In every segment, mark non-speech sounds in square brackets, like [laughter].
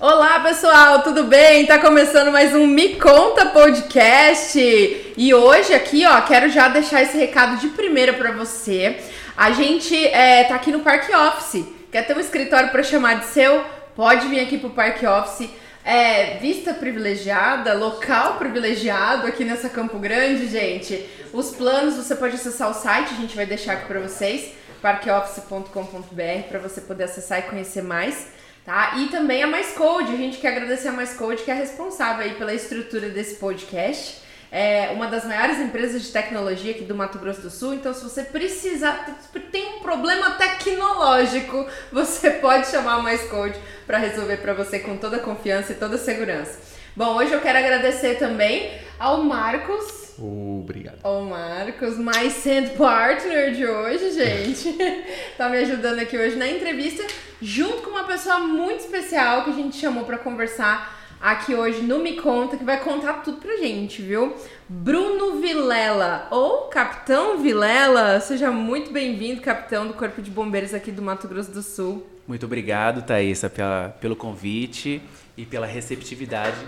Olá pessoal, tudo bem? Tá começando mais um Me Conta Podcast e hoje aqui, ó, quero já deixar esse recado de primeira para você. A gente é, tá aqui no Park Office. Quer ter um escritório para chamar de seu? Pode vir aqui pro Park Office. É, vista privilegiada, local privilegiado aqui nessa Campo Grande, gente. Os planos você pode acessar o site, a gente vai deixar aqui para vocês, parkoffice.com.br, para você poder acessar e conhecer mais tá? E também a Mais Code, a gente quer agradecer a Mais Code, que é responsável aí pela estrutura desse podcast. É uma das maiores empresas de tecnologia aqui do Mato Grosso do Sul, então se você precisar, tem um problema tecnológico, você pode chamar a Mais Code para resolver para você com toda a confiança e toda a segurança. Bom, hoje eu quero agradecer também ao Marcos Obrigado. O Marcos, sand partner de hoje, gente. [laughs] tá me ajudando aqui hoje na entrevista, junto com uma pessoa muito especial que a gente chamou para conversar aqui hoje no Me Conta, que vai contar tudo pra gente, viu? Bruno Vilela, ou Capitão Vilela. Seja muito bem-vindo, capitão do Corpo de Bombeiros aqui do Mato Grosso do Sul. Muito obrigado, Thaisa, pela, pelo convite e pela receptividade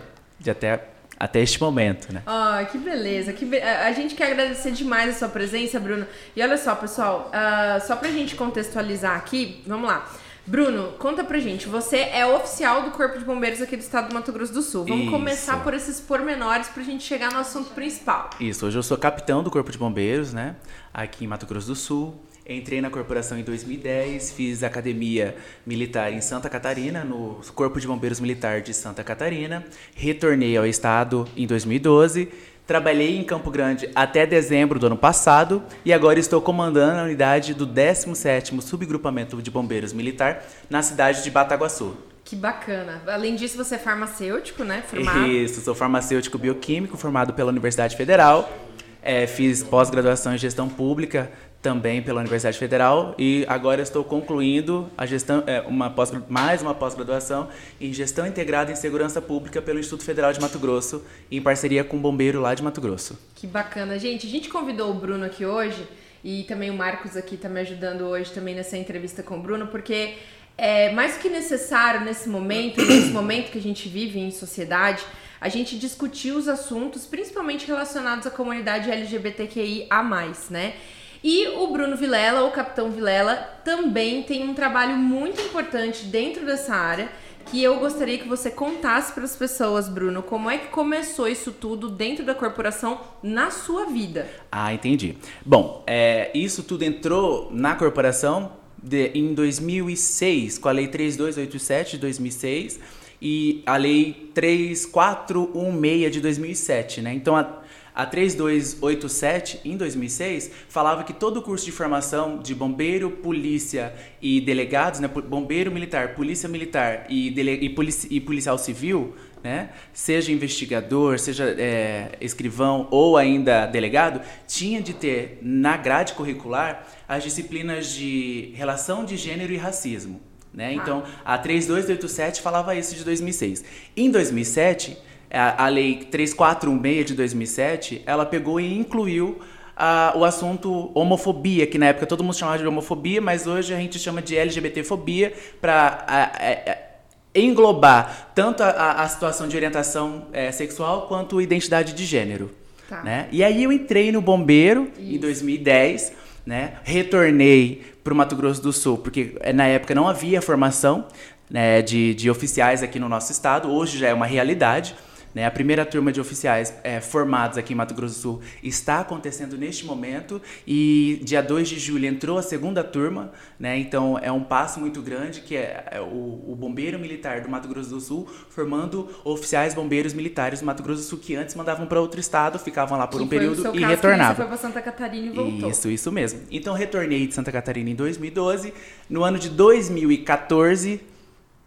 de até até este momento, né? Ah, que beleza. Que be... A gente quer agradecer demais a sua presença, Bruno. E olha só, pessoal, uh, só pra gente contextualizar aqui, vamos lá. Bruno, conta pra gente, você é oficial do Corpo de Bombeiros aqui do estado do Mato Grosso do Sul. Vamos Isso. começar por esses pormenores pra gente chegar no assunto principal. Isso, hoje eu sou capitão do Corpo de Bombeiros, né? Aqui em Mato Grosso do Sul. Entrei na corporação em 2010, fiz academia militar em Santa Catarina, no Corpo de Bombeiros Militar de Santa Catarina. Retornei ao estado em 2012. Trabalhei em Campo Grande até dezembro do ano passado e agora estou comandando a unidade do 17º Subgrupamento de Bombeiros Militar na cidade de Bataguaçu. Que bacana. Além disso, você é farmacêutico, né? Formado. Isso, sou farmacêutico bioquímico formado pela Universidade Federal. É, fiz pós-graduação em gestão pública também pela Universidade Federal e agora estou concluindo a gestão, é, uma pós, mais uma pós-graduação em Gestão Integrada em Segurança Pública pelo Instituto Federal de Mato Grosso, em parceria com o Bombeiro lá de Mato Grosso. Que bacana. Gente, a gente convidou o Bruno aqui hoje e também o Marcos aqui está me ajudando hoje também nessa entrevista com o Bruno, porque é mais que necessário nesse momento, nesse momento que a gente vive em sociedade, a gente discutir os assuntos, principalmente relacionados à comunidade LGBTQIA+, né? E o Bruno Vilela, o Capitão Vilela, também tem um trabalho muito importante dentro dessa área que eu gostaria que você contasse para as pessoas, Bruno, como é que começou isso tudo dentro da corporação na sua vida. Ah, entendi. Bom, é, isso tudo entrou na corporação de, em 2006, com a Lei 3287 de 2006 e a Lei 3416 de 2007, né? Então, a, a 3287, em 2006, falava que todo o curso de formação de bombeiro, polícia e delegados, né, bombeiro militar, polícia militar e, dele, e, polici, e policial civil, né, seja investigador, seja é, escrivão ou ainda delegado, tinha de ter na grade curricular as disciplinas de relação de gênero e racismo. Né? Então, a 3287 falava isso de 2006. Em 2007, a, a lei 3416 de 2007, ela pegou e incluiu o assunto homofobia, que na época todo mundo chamava de homofobia, mas hoje a gente chama de LGBTfobia para englobar tanto a, a, situação de orientação é, sexual quanto identidade de gênero. Tá. Né? E aí eu entrei no Bombeiro Isso. em 2010, né? retornei para o Mato Grosso do Sul, porque é, na época não havia formação né, de, de oficiais aqui no nosso estado, hoje já é uma realidade. Né? A primeira turma de oficiais é, formados aqui em Mato Grosso do Sul está acontecendo neste momento e dia 2 de julho entrou a segunda turma, né? então é um passo muito grande que é, é o, o, bombeiro militar do Mato Grosso do Sul formando oficiais bombeiros militares do Mato Grosso do Sul que antes mandavam para outro estado, ficavam lá por que um período e retornavam. Foi para Santa Catarina e voltou. Isso, isso mesmo. Então retornei de Santa Catarina em 2012. No ano de 2014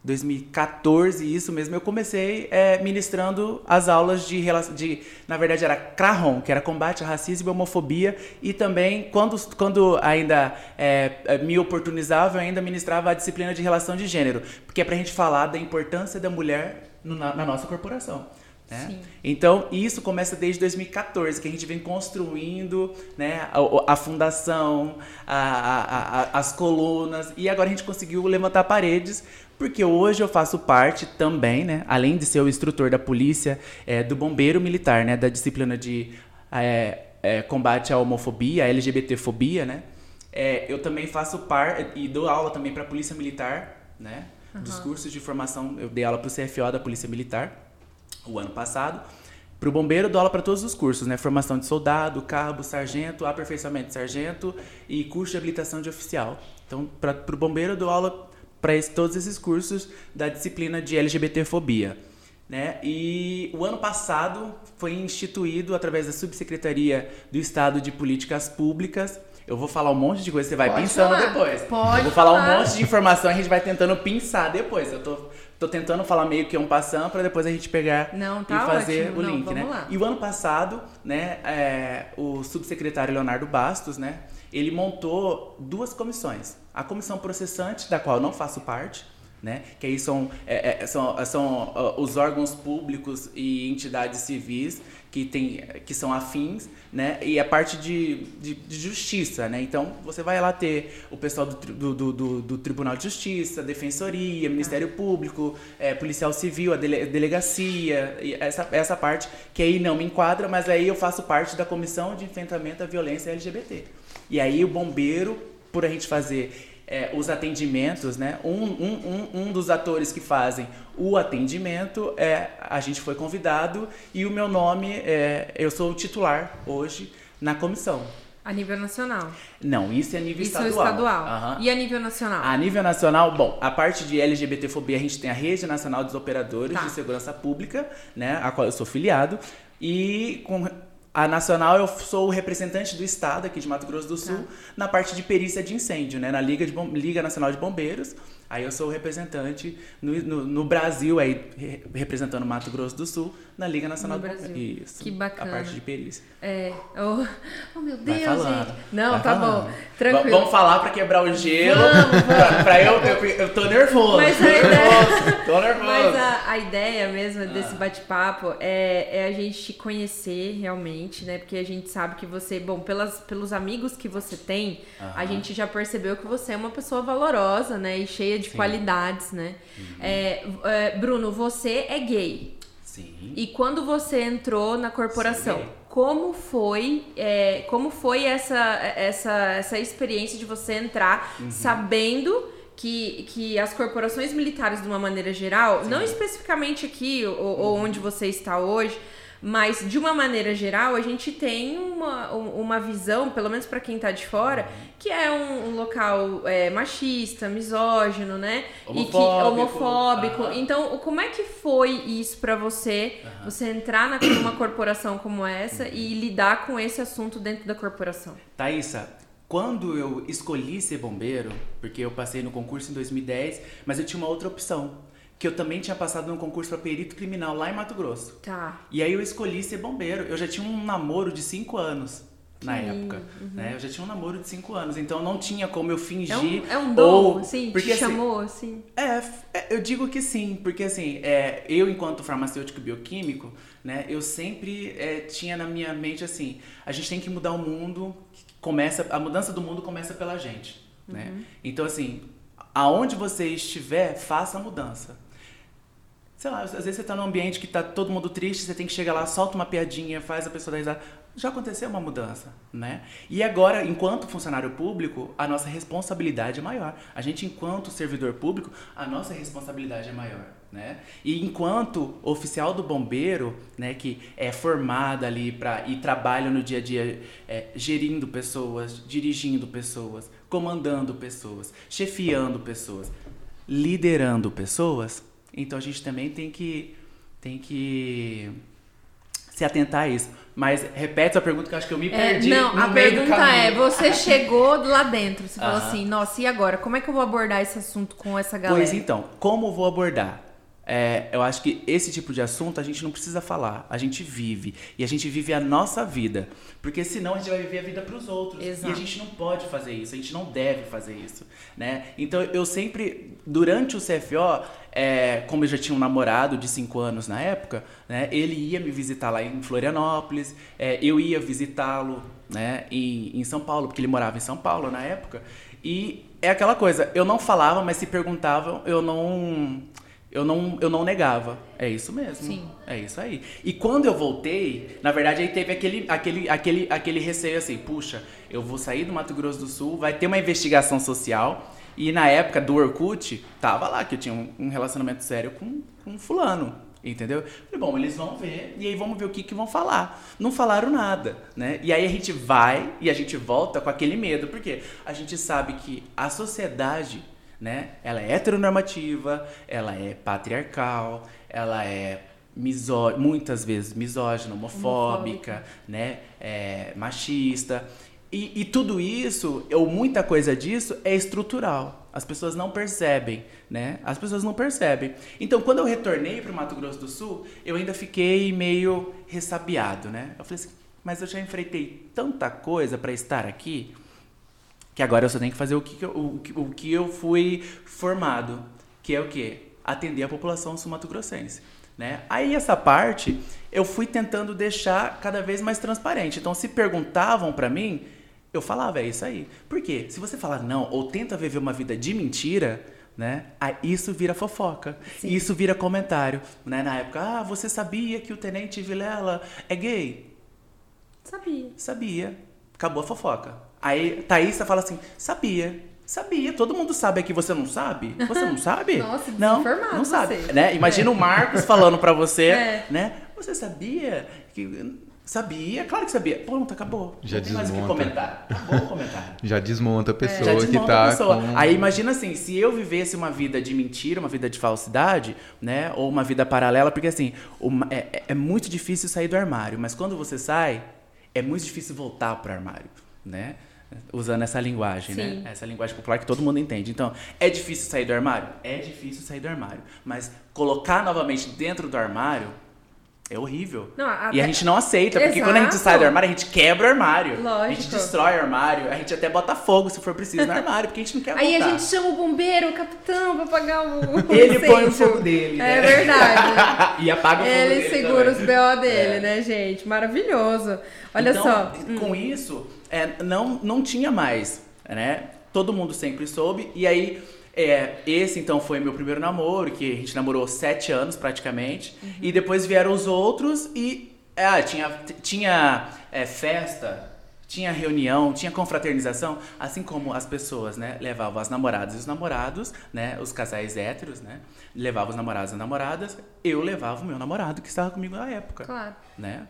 2014, isso mesmo, eu comecei é, ministrando as aulas de, de, na verdade era CRAHOM, que era combate ao racismo e homofobia, e também, quando, quando ainda é, é, me oportunizava, eu ainda ministrava a disciplina de relação de gênero, porque é pra gente falar da importância da mulher no, na, na nossa corporação. Né? Então, isso começa desde 2014, que a gente vem construindo né, a, a fundação, a, a, as colunas, e agora a gente conseguiu levantar paredes, porque hoje eu faço parte também, né, além de ser o instrutor da polícia, é, do bombeiro militar, né, da disciplina de é, é, combate à homofobia, à LGBTfobia, né, é, eu também faço parte e dou aula também para a polícia militar, né, uhum. dos cursos de formação, eu dei aula para o CFO da polícia militar, o ano passado. Para o bombeiro, dou aula para todos os cursos, né? Formação de soldado, cabo, sargento, aperfeiçoamento de sargento e curso de habilitação de oficial. Então, para o bombeiro, dou aula para todos esses cursos da disciplina de LGBTfobia. Né? E o ano passado foi instituído, através da Subsecretaria do Estado de Políticas Públicas, eu vou falar um monte de coisa, você vai Pode pensando falar. depois. Pode eu vou falar, falar um monte de informação, a gente vai tentando pensar depois. Eu tô Tô tentando falar meio que um passando para depois a gente pegar Não, tá e fazer ótimo. o link, Não, né? Lá. E o ano passado, né, é, o subsecretário Leonardo Bastos, né, ele montou duas comissões. A comissão processante, da qual eu não faço parte, né? Que aí são, é, é, são, são uh, os órgãos públicos e entidades civis que, tem, que são afins, né? E a parte de, de, de justiça, né? Então, você vai lá ter o pessoal do, do, do, do Tribunal de Justiça, Defensoria, Ministério Público, é, Policial Civil, a dele, delegacia, essa, essa parte que aí não me enquadra, mas aí eu faço parte da Comissão de Enfrentamento à Violência LGBT. E aí o bombeiro, por a gente fazer é, os atendimentos, né? Um, um, um, um dos atores que fazem o atendimento, é, a gente foi convidado e o meu nome, é, eu sou o titular hoje na comissão. A nível nacional? Não, isso é a nível isso estadual. Isso é estadual. Uhum. E a nível nacional? A nível nacional, bom, a parte de LGBTfobia, a gente tem a Rede Nacional dos Operadores tá. de Segurança Pública, né, a qual eu sou filiado, e com a nacional, eu sou o representante do estado aqui de Mato Grosso do Sul tá. na parte de perícia de incêndio, né? Na Liga, de Liga Nacional de Bombeiros. Aí eu sou o representante no, no, no, Brasil, aí representando Mato Grosso do Sul, na Liga Nacional no Brasil. Isso. Que bacana. A parte de perícia. É. Oh, oh meu Deus, gente. Não, Vai tá falando. bom. Tranquilo. Vamos falar pra quebrar o gelo. Vamos, vamos. [laughs] pra, pra eu, eu, eu tô nervoso. Mas tô nervoso. Ideia... tô nervoso. Mas a, a ideia mesmo desse ah. bate-papo é, é a gente te conhecer realmente, né? Porque a gente sabe que você, bom, pelas, pelos amigos que você tem, a gente já percebeu que você é uma pessoa valorosa, né? E cheia de Sim. qualidade né? Uhum. É, é, Bruno, você é gay. Sim. E quando você entrou na corporação, como foi, é, como foi essa, essa, essa experiência de você entrar uhum. sabendo que, que as corporações militares, de uma maneira geral, Sim. não especificamente aqui ou, uhum. ou onde você está hoje, mas, de uma maneira geral, a gente tem uma, uma visão, pelo menos para quem está de fora, que é um, um local é, machista, misógino, né? Homofóbico. E que, homofóbico. Então, como é que foi isso para você, você entrar na, numa corporação como essa e lidar com esse assunto dentro da corporação? Thaisa, quando eu escolhi ser bombeiro, porque eu passei no concurso em 2010, mas eu tinha uma outra opção que eu também tinha passado num concurso para perito criminal lá em Mato Grosso. Tá. E aí eu escolhi ser bombeiro. Eu já tinha um namoro de cinco anos na que época. Uhum. Né? Eu já tinha um namoro de cinco anos, então não tinha como eu fingir. É um, é um dom, ou, assim, porque, te assim, chamou assim? É, é, eu digo que sim, porque assim, é, eu enquanto farmacêutico bioquímico, né, eu sempre é, tinha na minha mente assim, a gente tem que mudar o mundo, começa, a mudança do mundo começa pela gente, né? Uhum. Então assim, aonde você estiver, faça a mudança sei lá, às vezes você tá num ambiente que tá todo mundo triste, você tem que chegar lá, solta uma piadinha, faz a pessoa dar risada. Já aconteceu uma mudança, né? E agora, enquanto funcionário público, a nossa responsabilidade é maior. A gente, enquanto servidor público, a nossa responsabilidade é maior, né? E enquanto oficial do bombeiro, né, que é formado ali para e trabalha no dia a dia é, gerindo pessoas, dirigindo pessoas, comandando pessoas, chefiando pessoas, liderando pessoas, então a gente também tem que tem que se atentar a isso. Mas repete a pergunta que eu acho que eu me é, perdi. É, não, a pergunta é: você [laughs] chegou lá dentro, você falou assim, nossa, e agora? Como é que eu vou abordar esse assunto com essa galera? Pois então, como vou abordar? É, eu acho que esse tipo de assunto a gente não precisa falar, a gente vive. E a gente vive a nossa vida. Porque senão a gente vai viver a vida para os outros. Exato. E a gente não pode fazer isso, a gente não deve fazer isso. Né? Então eu sempre, durante o CFO, é, como eu já tinha um namorado de 5 anos na época, né, ele ia me visitar lá em Florianópolis, é, eu ia visitá-lo né, em, em São Paulo, porque ele morava em São Paulo na época. E é aquela coisa, eu não falava, mas se perguntavam, eu não eu não, eu não negava. É isso mesmo. Sim. É isso aí. E quando eu voltei, na verdade, aí teve aquele, aquele, aquele, aquele receio assim: puxa, eu vou sair do Mato Grosso do Sul, vai ter uma investigação social. E na época do Orkut, tava lá que eu tinha um, um relacionamento sério com, com um fulano. Entendeu? Falei, bom, eles vão ver e aí vamos ver o que, que vão falar. Não falaram nada, né? E aí a gente vai e a gente volta com aquele medo, porque a gente sabe que a sociedade né? Ela é heteronormativa, ela é patriarcal, ela é misó muitas vezes misógina, homofóbica, homofóbica. né? É, machista. E, e, tudo isso, ou muita coisa disso, é estrutural. As pessoas não percebem, né? As pessoas não percebem. Então, quando eu retornei para o Mato Grosso do Sul, eu ainda fiquei meio ressabiado, né? Eu falei assim, mas eu já enfrentei tanta coisa para estar aqui, que agora eu só tenho que fazer o que, eu, o, o que eu fui formado, que é o quê? Atender a população sumatogrossense. Né? Aí essa parte eu fui tentando deixar cada vez mais transparente. Então, se perguntavam para mim, eu falava, é isso aí. Por quê? Se você falar não ou tenta viver uma vida de mentira, né? Aí isso vira fofoca. Sim. Isso vira comentário, né? Na época, ah, você sabia que o tenente Vilela é gay? Sabia. Sabia. Acabou a fofoca. Aí Thaísa fala assim: sabia. Sabia, todo mundo sabe aqui, você não sabe? Você não [laughs] sabe? Nossa, não, não sabe. Você. Né? Imagina é. o Marcos falando para você, [laughs] é. né? Você sabia que Sabia, claro que sabia. Pronto, acabou. Já não desmonta. mais o que comentar. Acabou o comentário. [laughs] Já desmonta a pessoa é. Já desmonta que tá a pessoa. Com... Aí imagina assim, se eu vivesse uma vida de mentira, uma vida de falsidade, né? Ou uma vida paralela, porque assim, uma, é, é, é muito difícil sair do armário, mas quando você sai, é muito difícil voltar pro armário né? Usando essa linguagem, né? Sim. né? Essa linguagem popular que todo mundo entende. Então, é difícil sair do armário? É difícil sair do armário. Mas colocar novamente dentro do armário é horrível. Não, até... E a gente não aceita, porque Exato. quando a gente sai do armário, a gente quebra o armário. Lógico. A gente destrói o armário, a gente até bota fogo se for preciso no armário, porque a gente não quer voltar. Aí a gente chama o bombeiro, o capitão, pra apagar [laughs] o. Ele põe o fogo dele. Né? É verdade. [laughs] e apaga o fogo Ele dele. Ele segura também. os BO dele, é. né, gente? Maravilhoso. Olha então, só. Com hum. isso, é, não, não tinha mais, né? Todo mundo sempre soube. E aí, é, esse então foi meu primeiro namoro, que a gente namorou sete anos praticamente. Uhum. E depois vieram os outros e é, tinha, tinha é, festa, tinha reunião, tinha confraternização, assim como as pessoas, né, levavam as namoradas e os namorados, né, os casais héteros, né, levavam os namorados e as namoradas, eu levava o meu namorado que estava comigo na época. Claro. Né?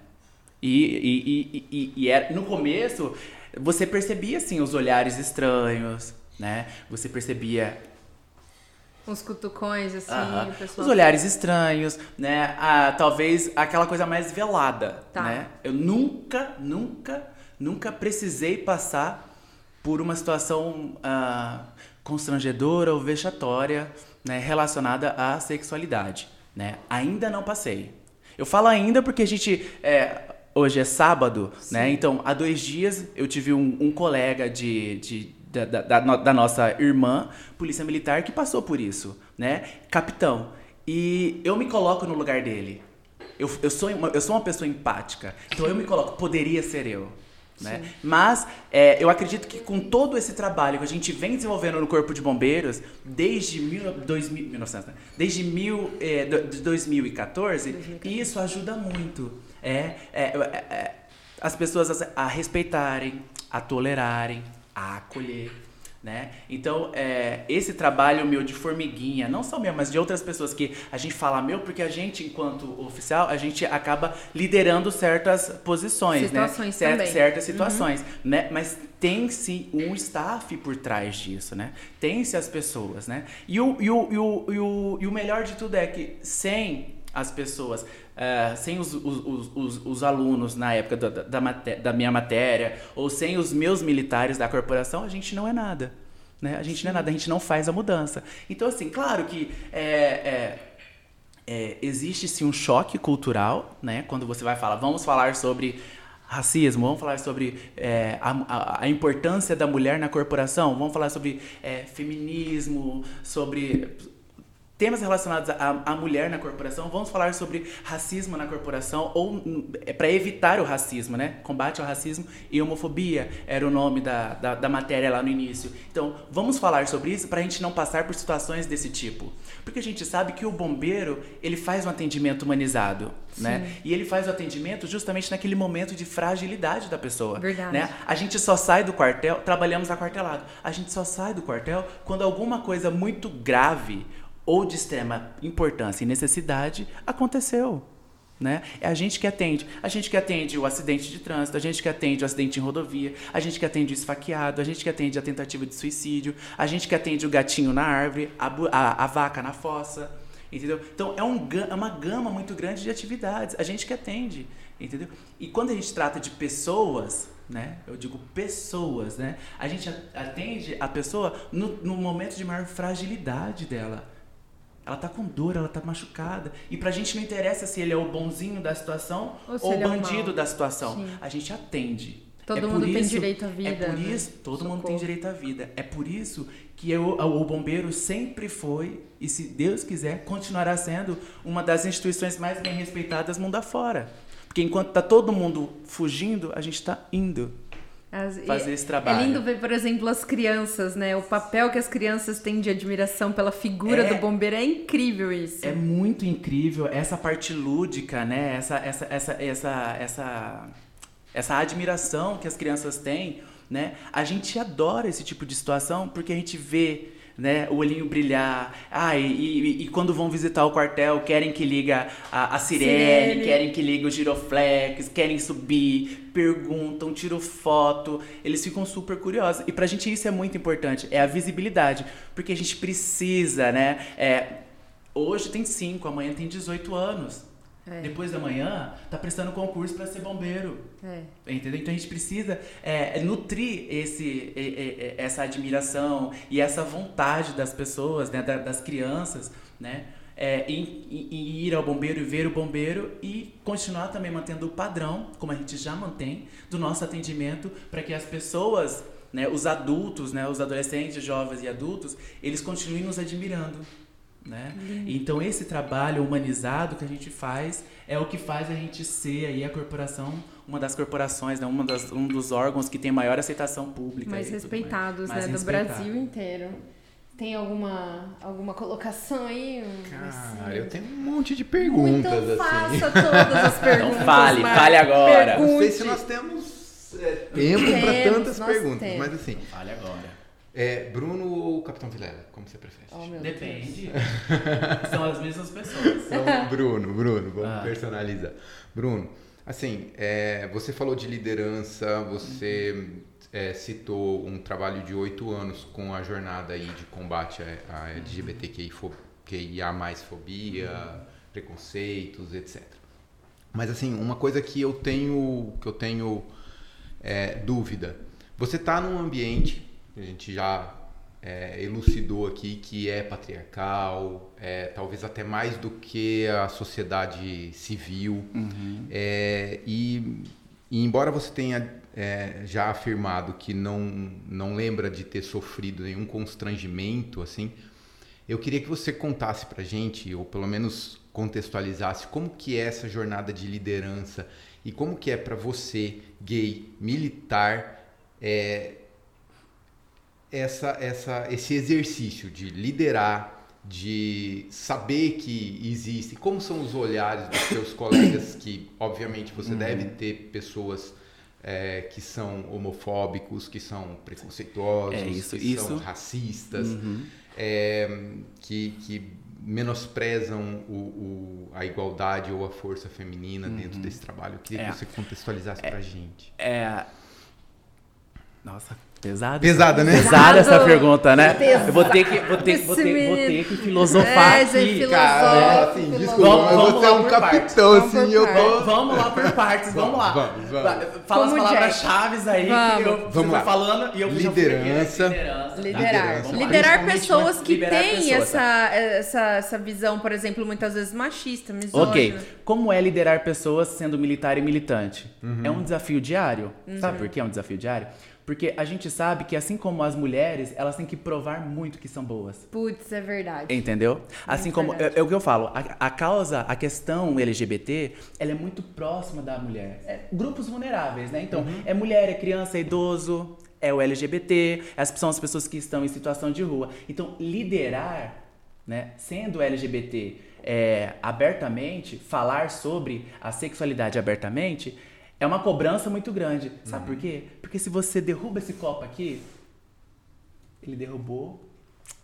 E, e, e, e, era, no começo, você percebia, assim, os olhares estranhos, né? Você percebia... Uns cutucões, assim, uh -huh. pessoal... Os olhares estranhos, né? Ah, talvez aquela coisa mais velada, tá. né? Eu nunca, nunca, nunca precisei passar por uma situação uh, constrangedora ou vexatória né, relacionada à sexualidade, né? Ainda não passei. Eu falo ainda porque a gente... É, hoje é sábado, né? Sim. né? Então, há dois dias eu tive um, um colega de, de da, da, da, nossa irmã, polícia militar, que passou por isso, né? Capitão. E eu me coloco no lugar dele. Eu, eu, sou, uma, eu sou uma pessoa empática. Então eu me coloco, poderia ser eu. Né? Mas é, eu acredito que com todo esse trabalho que a gente vem desenvolvendo no Corpo de Bombeiros desde, mil, dois, mil, 1900, né? desde mil, é, de 2014, 2014, isso ajuda muito é, é, é, é as pessoas a, a, respeitarem, a tolerarem, a acolher. Né? Então, é, esse trabalho meu de formiguinha, não só meu, mas de outras pessoas que a gente fala meu, porque a gente, enquanto oficial, a gente acaba liderando certas posições, né? situações né? Certas, certas uhum. situações, uhum. né? Mas tem-se um staff por trás disso, né? Tem-se as pessoas, né? E o, e, o, e, o, e, o, e o melhor de tudo é que sem as pessoas, uh, sem os, os, os, os, alunos na época da, da, da, minha matéria, ou sem os meus militares da corporação, a gente não é nada. Né? A gente Sim. não é nada, a gente não faz a mudança. Então, assim, claro que é, é, é, existe sim um choque cultural, né? Quando você vai falar, vamos falar sobre racismo, vamos falar sobre é, a, a, a, importância da mulher na corporação, vamos falar sobre é, feminismo, sobre temas relacionados à, mulher na corporação, vamos falar sobre racismo na corporação, ou é para evitar o racismo, né? Combate ao racismo e homofobia era o nome da, da, da matéria lá no início. Então, vamos falar sobre isso para a gente não passar por situações desse tipo. Porque a gente sabe que o bombeiro, ele faz um atendimento humanizado, Sim. né? E ele faz o atendimento justamente naquele momento de fragilidade da pessoa. Verdade. Né? A gente só sai do quartel, trabalhamos aquartelado, a gente só sai do quartel quando alguma coisa muito grave ou de extrema importância e necessidade aconteceu. Né? É a gente que atende. A gente que atende o acidente de trânsito, a gente que atende o acidente em rodovia, a gente que atende o esfaqueado, a gente que atende a tentativa de suicídio, a gente que atende o gatinho na árvore, a, a, a vaca na fossa. Entendeu? Então é, um, é uma gama muito grande de atividades. A gente que atende. Entendeu? E quando a gente trata de pessoas, né? Eu digo pessoas, né? A gente atende a pessoa no, no momento de maior fragilidade dela. Ela tá com dor, ela tá machucada. E pra gente não interessa se ele é o bonzinho da situação ou, ou o bandido é o da situação. Sim. A gente atende. Todo é mundo isso, tem direito à vida. É por né? isso, todo Socorro. mundo tem direito à vida. É por isso que eu, o bombeiro sempre foi, e se Deus quiser, continuará sendo uma das instituições mais bem respeitadas mundo afora. Porque enquanto tá todo mundo fugindo, a gente está indo. As, fazer esse trabalho. É lindo ver, por exemplo, as crianças, né? O papel que as crianças têm de admiração pela figura é, do bombeiro é incrível isso. É muito incrível essa parte lúdica, né? Essa essa essa essa essa, essa admiração que as crianças têm, né? A gente adora esse tipo de situação porque a gente vê né? O olhinho brilhar. Ah, e, e, e, quando vão visitar o quartel, querem que liga a, a sirene, sirene, querem que liga o giroflex, querem subir, perguntam, tiram foto. Eles ficam super curiosos. E pra gente isso é muito importante, é a visibilidade. Porque a gente precisa, né? É, hoje tem 5, amanhã tem 18 anos. É. Depois da manhã, tá prestando concurso para ser bombeiro. É. Entendeu? Então a gente precisa é, nutrir esse, essa admiração e essa vontade das pessoas, né, das crianças, né? É, em, em, ir ao bombeiro e ver o bombeiro e continuar também mantendo o padrão, como a gente já mantém, do nosso atendimento, para que as pessoas, né, os adultos, né, os adolescentes, jovens e adultos, eles continuem nos admirando. Né? Então esse trabalho humanizado que a gente faz é o que faz a gente ser aí a corporação, uma das corporações, né? uma das, um dos órgãos que tem maior aceitação pública. Mais respeitados, mais. né? Mais do Brasil inteiro. Tem alguma, alguma colocação aí? Cara, eu tenho um monte de perguntas. Então faça todas as [laughs] perguntas. Então fale, fale agora. Pergunte. Não sei se nós temos é, tempo para tantas perguntas, temos. mas assim. Fale agora. É Bruno ou Capitão Vilela? Como você prefere? Oh, Depende. [laughs] São as mesmas pessoas. Então, Bruno, Bruno, vamos ah. personalizar. Bruno, assim, é, você falou de liderança, você uhum. é, citou um trabalho de oito anos com a jornada aí de combate à LGBTQIA mais fobia, uhum. preconceitos, etc. Mas assim, uma coisa que eu tenho, que eu tenho é, dúvida. Você está num ambiente a gente já é, elucidou aqui que é patriarcal, é, talvez até mais do que a sociedade civil. Uhum. É, e, e, embora você tenha é, já afirmado que não, não lembra de ter sofrido nenhum constrangimento, assim, eu queria que você contasse pra gente, ou pelo menos contextualizasse, como que é essa jornada de liderança e como que é para você, gay, militar, é, essa, essa, esse exercício de liderar, de saber que existe, como são os olhares dos seus [coughs] colegas, que obviamente você uhum. deve ter pessoas é, que são homofóbicos, que são preconceituosos, é isso, que isso. são racistas, uhum. é, que, que menosprezam o, o, a igualdade ou a força feminina uhum. dentro desse trabalho. Eu queria é, que você contextualizasse é, para a gente. É, nossa, Pesado? Pesada, né? Pesada essa pergunta, né? Pesado. Eu vou ter que, vou ter, vou ter, vou ter que filosofar É, aqui, cara. filosófico. É, assim, desculpa, Vamos- mas vamos você é lá um capitão, partes. Vamos assim, eu tô... Vamos lá por partes, vamos lá. Vamos, vamos. Fala as Como palavras-chave aí que Vamos. eu, você Vamos tá lá. falando e eu já né? Liderança. Liderança. Liderar. Liderança. Liderar Principalmente, pessoas né? que Liderar têm pessoas, essa, essa, essa visão, por exemplo, muitas vezes machista, misógina. Ok. Como é liderar pessoas sendo militar e militante? Uhum. É um desafio diário. Uhum. Sabe por que é um desafio diário? Porque a gente sabe que assim como as mulheres, elas têm que provar muito que são boas. Putz, é verdade. Entendeu? Assim como é, é o que eu falo, a, a causa, a questão LGBT, ela é muito próxima da mulher. É grupos vulneráveis, né? Então, é mulher, é criança, é idoso, é o LGBT, as, são as pessoas que estão em situação de rua. Então, liderar, né, sendo LGBT é, abertamente, falar sobre a sexualidade abertamente, é uma cobrança muito grande. Sabe por quê? Porque se você derruba esse copo aqui, ele derrubou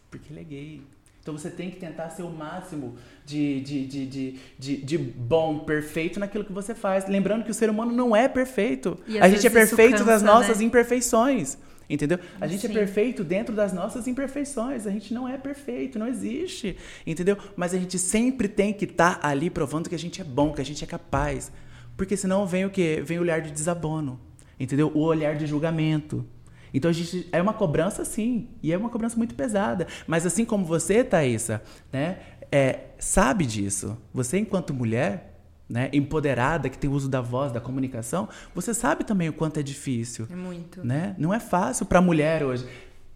porque ele é gay. Então você tem que tentar ser o máximo de, de, de, de, de, de bom, perfeito naquilo que você faz. Lembrando que o ser humano não é perfeito. E, a gente é perfeito das cansa, nossas né? imperfeições. Entendeu? A gente Sim. é perfeito dentro das nossas imperfeições. A gente não é perfeito, não existe. Entendeu? Mas a gente sempre tem que estar ali provando que a gente é bom, que a gente é capaz. Porque senão vem o quê? Vem o olhar de desabono. Entendeu? O olhar de julgamento. Então a gente é uma cobrança sim, e é uma cobrança muito pesada. Mas assim como você, Thaisa, né, é, sabe disso. Você enquanto mulher, né, empoderada, que tem o uso da voz, da comunicação, você sabe também o quanto é difícil, É muito. né? Não é fácil para a mulher hoje.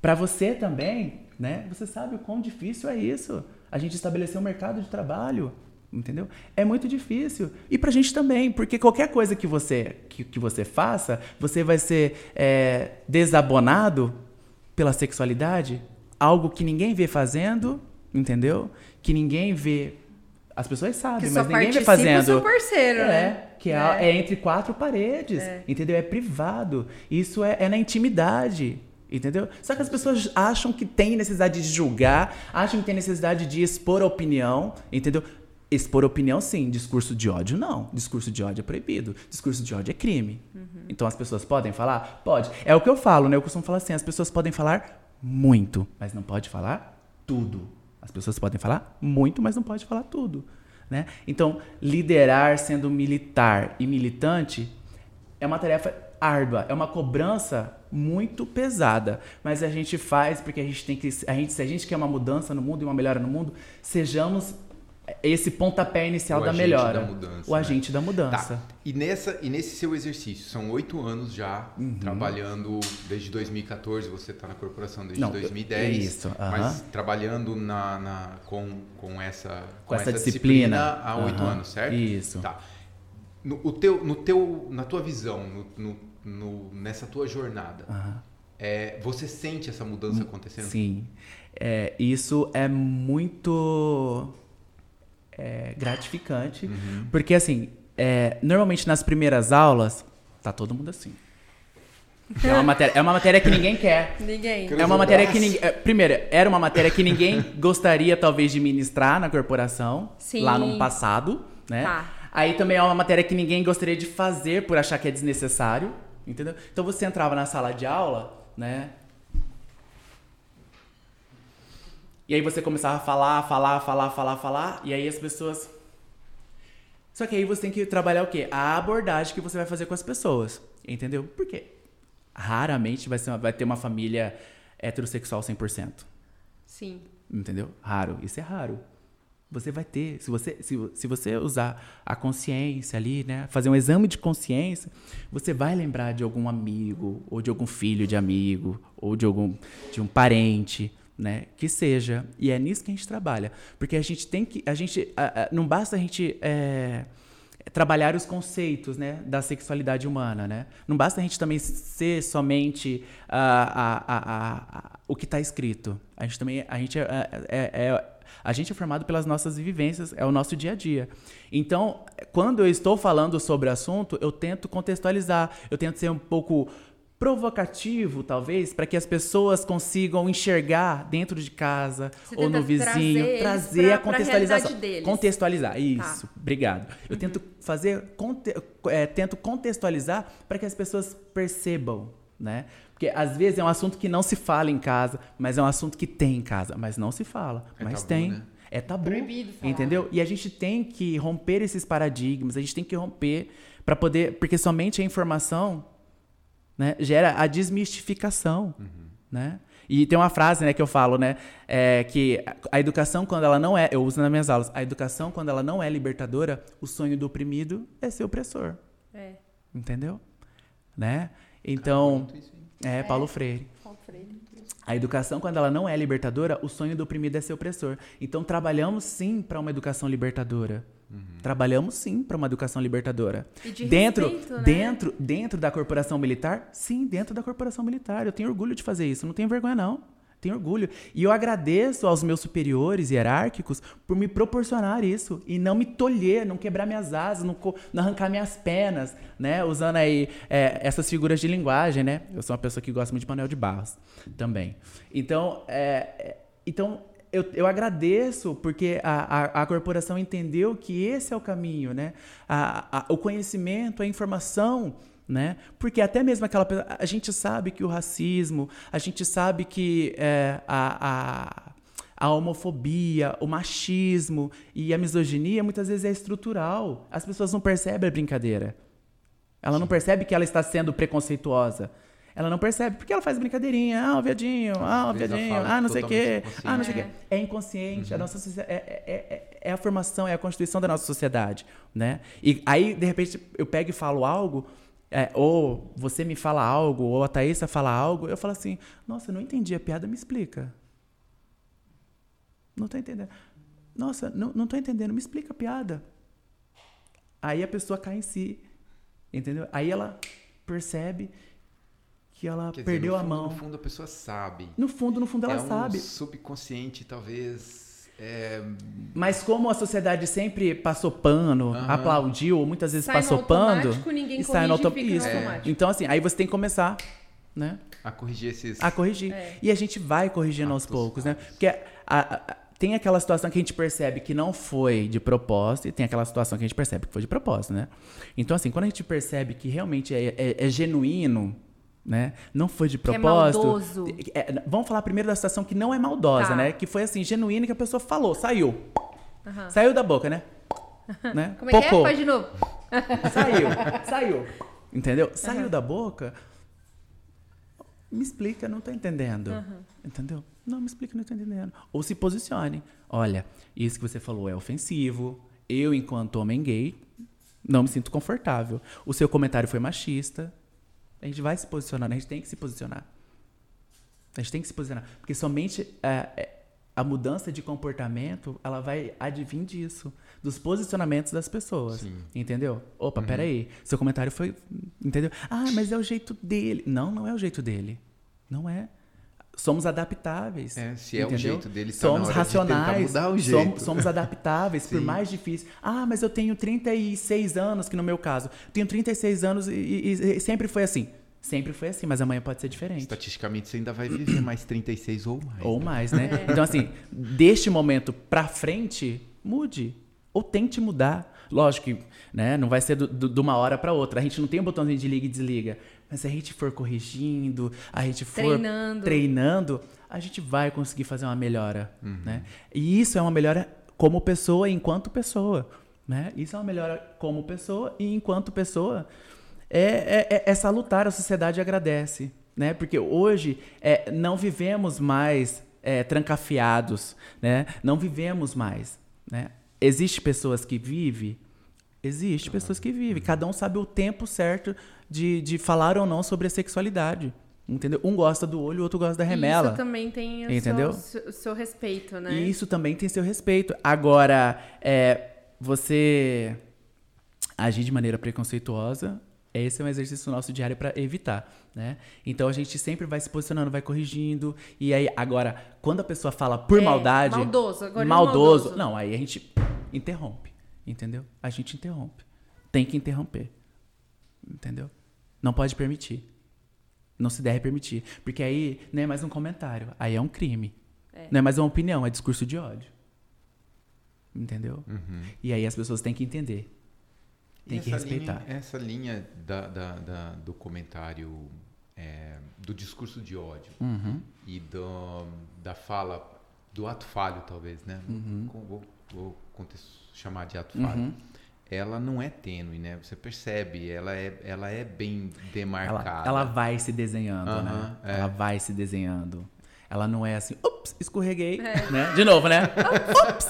Para você também, né? Você sabe o quão difícil é isso. A gente estabelecer um mercado de trabalho, entendeu? É muito difícil. E pra gente também, porque qualquer coisa que você que, que você faça, você vai ser é, desabonado pela sexualidade, algo que ninguém vê fazendo, entendeu? Que ninguém vê. As pessoas sabem, mas ninguém vê fazendo. seu parceiro, é, né? que é, É. é entre quatro paredes, entendeu? É privado. Isso é, é na intimidade. Entendeu? Só que as pessoas acham que tem necessidade de julgar, acham que tem necessidade de expor opinião, entendeu? Expor opinião, sim. Discurso de ódio, não. Discurso de ódio é proibido. Discurso de ódio é crime. Então as pessoas podem falar? Pode. É o que eu falo, né? Eu costumo falar assim: as pessoas podem falar muito, mas não pode falar tudo. As pessoas podem falar muito, mas não pode falar tudo. Né? Então, liderar sendo militar e militante é uma tarefa árdua, é uma cobrança muito pesada, mas a gente faz porque a gente tem que, a gente, se a gente quer uma mudança no mundo e uma melhora no mundo, sejamos esse pontapé inicial O da agente melhora, da mudança, o né? agente da mudança. Tá. E, nessa, e nesse seu exercício, são oito anos já Uhum. trabalhando desde 2014, você está na corporação desde Não, 2010. isso, Mas aham. trabalhando na, na- com, com essa, Com essa disciplina. há oito Aham. anos, certo? Isso. Tá. No, o teu, no teu, na tua visão, no, no- nessa tua jornada, é, você sente essa mudança acontecendo? Sim. É, isso é muito é, gratificante, Uhum. porque assim, é, normalmente nas primeiras aulas, tá todo mundo assim. É uma matéria, é uma matéria que ninguém quer. Ninguém. É uma matéria braço. que ninguém. é, Primeiro, era uma matéria que ninguém gostaria, talvez, de ministrar na corporação, Sim. lá no passado, né? Tá. Aí também é uma matéria que ninguém gostaria de fazer por achar que é desnecessário, entendeu? Então você entrava na sala de aula, né? E aí você começava a falar, falar, falar, falar, falar, e aí as pessoas. Só que aí você tem que trabalhar o quê? A abordagem que você vai fazer com as pessoas, entendeu? Por quê? Raramente vai, ser uma- vai ter uma família heterossexual 100%. Sim. Entendeu? Raro. Isso é raro. Você vai ter. Se você, se, se você usar a consciência ali, né? Fazer um exame de consciência, você vai lembrar de algum amigo, ou de algum filho de amigo, ou de algum de um parente, né? Que seja. E é nisso que a gente trabalha. Porque a gente tem que. A gente. a- a- não basta a gente. é, trabalhar os conceitos né, da sexualidade humana. Né? Não basta a gente também ser somente a- o que está escrito. A gente também a gente é, é- é- a gente é formado pelas nossas vivências, é o nosso dia a dia. Então, quando eu estou falando sobre o assunto, eu tento contextualizar, eu tento ser um pouco provocativo, talvez, para que as pessoas consigam enxergar dentro de casa Você ou no trazer vizinho, eles trazer pra- a contextualização. Contextualizar, isso. Obrigado. Eu tento fazer, conte- é, tento contextualizar para que as pessoas percebam, né? Porque às vezes é um assunto que não se fala em casa, mas é um assunto que tem em casa, mas não se fala, É mas tabu, tem. né? É tabu. Proibido falar. Entendeu? E a gente tem que romper esses paradigmas, a gente tem que romper para poder, porque somente a informação, né, gera a desmistificação, né? E tem uma frase, né, que eu falo, né, é que a educação quando ela não é, eu uso nas minhas aulas, a educação quando ela não é libertadora, o sonho do oprimido é ser opressor, É. entendeu? Né? Então, hein? é Paulo Freire. Paulo Freire. A educação, quando ela não é libertadora, o sonho do oprimido é ser opressor. Então, trabalhamos sim para uma educação libertadora. Trabalhamos sim para uma educação libertadora. E de dentro, respeito, né? dentro, dentro da corporação militar, sim, dentro da corporação militar. Eu tenho orgulho de fazer isso. Não tenho vergonha não. Tenho orgulho. E eu agradeço aos meus superiores hierárquicos por me proporcionar isso e não me tolher, não quebrar minhas asas, não, não arrancar minhas penas, né? Usando aí é, essas figuras de linguagem, né? Eu sou uma pessoa que gosta muito de Manuel de Barros também. Então, é, é, então eu, eu agradeço porque a, a, a corporação entendeu que esse é o caminho, né? A, a- o conhecimento, a informação, né? Porque até mesmo aquela a gente sabe que o racismo, a gente sabe que é, a, a, a homofobia, o machismo e a misoginia muitas vezes é estrutural. As pessoas não percebem a brincadeira. Ela não percebe que ela está sendo preconceituosa. Ela não percebe, porque ela faz brincadeirinha. Ah, o viadinho, ah, o viadinho, ah, não sei o quê. Ah, não sei o quê. É inconsciente. A nossa socie- é, é, é, é a formação, é a constituição da nossa sociedade, né? E aí, de repente, eu pego e falo algo, é, ou você me fala algo, ou a Thaísa fala algo, eu falo assim, nossa, eu não entendi a piada, me explica. Não tô entendendo. Nossa, não, não tô entendendo, me explica a piada. Aí a pessoa cai em si, entendeu? Aí ela percebe que ela Quer dizer, perdeu no a fundo, mão. No fundo, a pessoa sabe. No fundo, no fundo, ela é sabe. um subconsciente, talvez. é, Mas como a sociedade sempre passou pano, Aham. aplaudiu, ou muitas vezes Sai no passou pano, ninguém e sai no auto... fica no Isso. automático. Então assim, aí você tem que começar, né, a corrigir esses. a corrigir. É. E a gente vai corrigindo aos Atos poucos, né? Porque a- a- a- tem aquela situação que a gente percebe que não foi de propósito e tem aquela situação que a gente percebe que foi de propósito, né? Então assim, quando a gente percebe que realmente é, é- é genuíno, né? Não foi de é propósito. maldoso. é- vamos falar primeiro da situação que não é maldosa, Tá. né? Que foi assim, genuína que a pessoa falou, saiu. Aham. Saiu da boca, né? [laughs] né? Como é que é? Faz de novo. [laughs] Saiu, saiu. [laughs] Entendeu? Saiu da boca. Me explica, não tô entendendo. Entendeu? Não, me explica, não tô entendendo. Ou se posicione. Olha, isso que você falou é ofensivo. Eu, enquanto homem gay, não me sinto confortável. O seu comentário foi machista. A gente vai se posicionar, a gente tem que se posicionar. A gente tem que se posicionar. Porque somente é, é, a mudança de comportamento, ela vai advir disso. Dos posicionamentos das pessoas. Sim. Entendeu? Opa, peraí. Seu comentário foi. Entendeu? Ah, mas é o jeito dele. Não, não é o jeito dele. Não é. Somos adaptáveis. É, se é o entendeu? jeito dele, tá na somos hora de tentar racionais. o Somos, jeito. somos adaptáveis, por [laughs] mais difícil. Ah, mas eu tenho 36 anos, que no meu caso, tenho 36 anos e, e- e sempre foi assim. Sempre foi assim, mas amanhã pode ser diferente. Estatisticamente, você ainda vai viver mais 36 ou mais. Ou mais, né? [laughs] Então, assim, deste momento pra frente, mude. Ou tente mudar. Lógico que né, não vai ser do- do- de uma hora pra outra. A gente não tem um botãozinho de liga e desliga. Mas se a gente for corrigindo, a gente for Treinando. treinando, a gente vai conseguir fazer uma melhora. Né? E isso é uma melhora como pessoa e enquanto pessoa. Né? Isso é uma melhora como pessoa e enquanto pessoa é, é, é, é salutar, a sociedade agradece. Né? Porque hoje é, não vivemos mais é, trancafiados, né? não vivemos mais. Né? Existe pessoas que vivem, existe pessoas que vivem. Cada um sabe o tempo certo de, de falar ou não sobre a sexualidade. Entendeu? Um gosta do olho, o outro gosta da remela. Isso também tem o, Entendeu? Seu, seu respeito, né? E isso também tem seu respeito. Agora, é, você agir de maneira preconceituosa, esse é um exercício nosso diário para evitar, né? Então a gente sempre vai se posicionando, vai corrigindo. E aí, agora, quando a pessoa fala por É, maldade. maldoso, agora é maldoso. maldoso. Não, aí a gente interrompe. Entendeu? A gente interrompe. Tem que interromper. Entendeu? Não pode permitir. Não se deve permitir. Porque aí não é mais um comentário. Aí é um crime. É. Não é mais uma opinião, é discurso de ódio. Entendeu? Uhum. E aí as pessoas têm que entender. E Tem que essa respeitar. Linha, essa linha da, da- da- do comentário é, do discurso de ódio Uhum. e do, da fala, do ato falho, talvez, né? Com- Vou, vou contes- chamar de ato falho. Uhum. Ela não é tênue, né? Você percebe, ela é, ela é bem Ela, demarcada. ela vai se desenhando, né? Aham, é. Ela vai se desenhando. Ela não é assim, ups, escorreguei, né? De novo, né? [laughs] ups,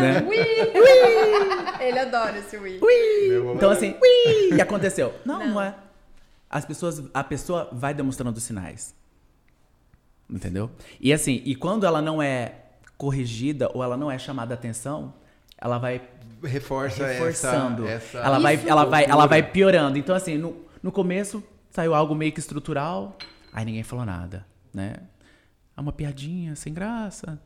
né? [laughs] Ele adora esse Wii. Meu Então assim, ui, e aconteceu. Não, não, Não. é. As pessoas, a pessoa vai demonstrando os sinais. Entendeu? E assim, e quando ela não é corrigida ou ela não é chamada a atenção, ela vai reforça reforçando. essa, essa ela vai, ela vai, ela vai piorando. Então assim, no, no começo saiu algo meio que estrutural, aí ninguém falou nada, né? É uma piadinha sem graça,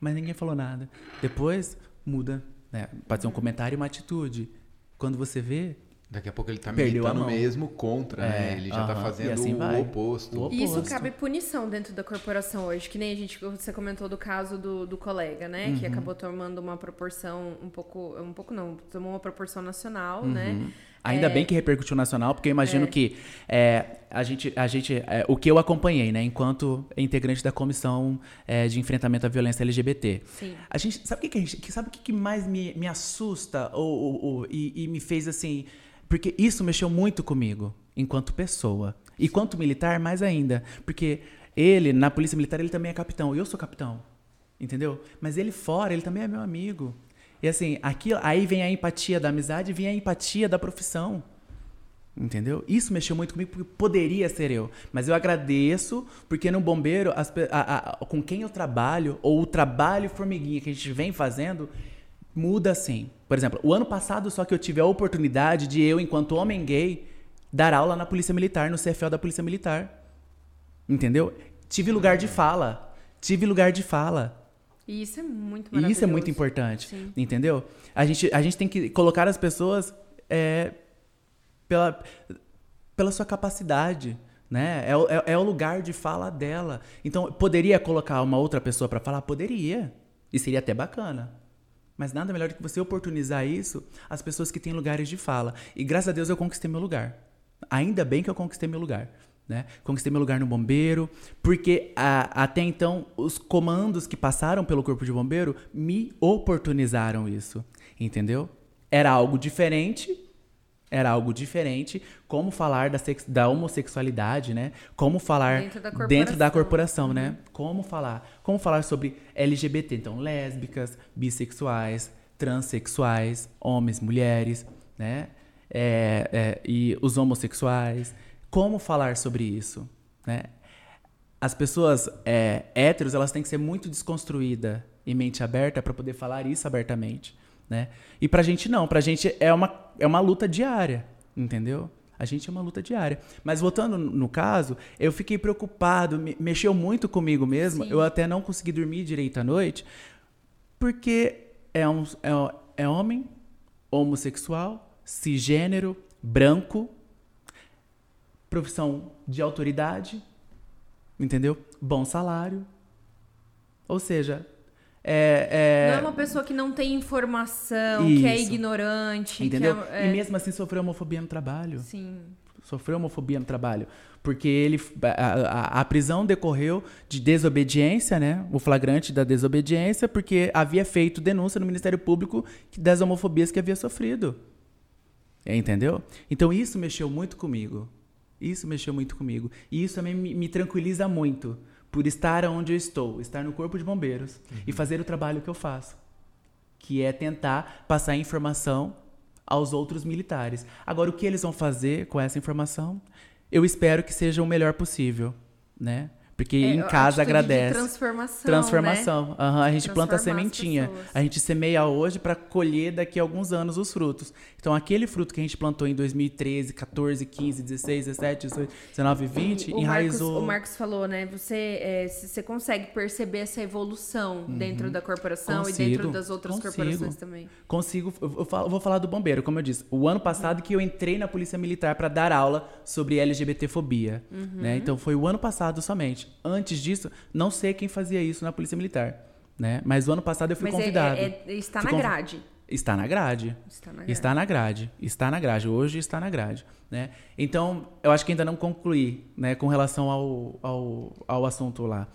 mas ninguém falou nada. Depois muda, né? Pode ser um comentário e uma atitude. Quando você vê, Daqui a pouco ele tá Perdeu a militando mão. mesmo contra, né? É, Ele já tá aham, e fazendo assim o oposto. O E isso oposto. cabe punição dentro da corporação hoje, que nem a gente você comentou do caso do, do colega, né? Uhum. Que acabou tomando uma proporção um pouco. Um pouco não, tomou uma proporção nacional, Uhum. né? Ainda É. bem que repercutiu nacional, porque eu imagino que é, a gente, a gente é, o que eu acompanhei, né, enquanto integrante da comissão é, de enfrentamento à violência LGBT. Sim. A gente sabe o que, que a gente, que sabe o que, que mais me, me assusta ou, ou- ou- e, e me fez assim, porque isso mexeu muito comigo enquanto pessoa e quanto militar mais ainda, porque ele na polícia militar ele também é capitão, eu sou capitão, entendeu? Mas ele fora ele também é meu amigo. E assim, aqui, aí vem a empatia da amizade, vem a empatia da profissão. Entendeu? Isso mexeu muito comigo porque poderia ser eu. Mas eu agradeço porque no bombeiro, as a- a- com quem eu trabalho, ou o trabalho formiguinha que a gente vem fazendo, muda assim. Por exemplo, o ano passado só que eu tive a oportunidade de eu, enquanto homem gay, dar aula na Polícia Militar, no CFL da Polícia Militar. Entendeu? Tive lugar de fala. Tive lugar de fala. E isso é muito E maravilhoso. isso é muito importante, Sim. entendeu? A gente, a gente tem que colocar as pessoas é, pela, pela sua capacidade, né? É, é, é o lugar de fala dela. Então, poderia colocar uma outra pessoa para falar? Poderia. E seria até bacana. Mas nada melhor do que você oportunizar isso às pessoas que têm lugares de fala. E graças a Deus eu conquistei meu lugar. Ainda bem que eu conquistei meu lugar. Né? Conquistei meu lugar no bombeiro, porque a- até então os comandos que passaram pelo corpo de bombeiro me oportunizaram isso, entendeu? Era algo diferente, era algo diferente, como falar da, sex- da homossexualidade, né? Como falar Dentro da dentro da corporação. corporação, né? Como falar, como falar sobre LGBT, então lésbicas, bissexuais, transexuais, homens, mulheres, né? É, é, e os homossexuais. Como falar sobre isso, né? As pessoas é, héteros, elas têm que ser muito desconstruídas e mente aberta para poder falar isso abertamente, né? E pra gente não, pra gente é uma, é uma luta diária, entendeu? A gente é uma luta diária. Mas voltando no caso, eu fiquei preocupado, me- mexeu muito comigo mesmo. Sim. Eu até não consegui dormir direito à noite, porque é, um, é, é homem, homossexual, cisgênero, branco, profissão de autoridade, entendeu? Bom salário. Ou seja, é. Não é- é uma pessoa que não tem informação, que é Isso. ignorante, entendeu? é, E é- mesmo assim sofreu homofobia no trabalho. Sim. Sofreu homofobia no trabalho. Porque ele. A, a- a prisão decorreu de desobediência, né? O flagrante da desobediência, porque havia feito denúncia no Ministério Público das homofobias que havia sofrido. É, Entendeu? Então isso mexeu muito comigo. Isso mexeu muito comigo. E isso também me, me tranquiliza muito por estar onde eu estou, estar no Corpo de Bombeiros e fazer o trabalho que eu faço, que é tentar passar informação aos outros militares. Agora, o que eles vão fazer com essa informação? Eu espero que seja o melhor possível, né? Porque É, em casa de agradece. transformação, Transformação. Aham, a gente planta a sementinha. pessoas. A gente semeia hoje para colher daqui a alguns anos os frutos. Então, aquele fruto que a gente plantou em 2013, 14, 15, 16, 17, 18, 19, 20, o enraizou. Marcos, o Marcos falou, né? Você, é, você consegue perceber essa evolução dentro da corporação e dentro Uhum. Consigo, das outras consigo. corporações também. Consigo, eu eu falo- eu vou falar do bombeiro, como eu disse. O ano passado que eu entrei na Polícia Militar para dar aula sobre LGBTfobia. Uhum. Né? Então foi o ano passado somente. Antes disso, não sei quem fazia isso na Polícia Militar. Né? Mas o ano passado eu fui Mas é- convidado. é- é- está na convi- grade. Está na grade. Está na grade. Está na grade. Está na grade. Hoje está na grade. Né? Então, eu acho que ainda não concluí né, com relação ao, ao, ao assunto lá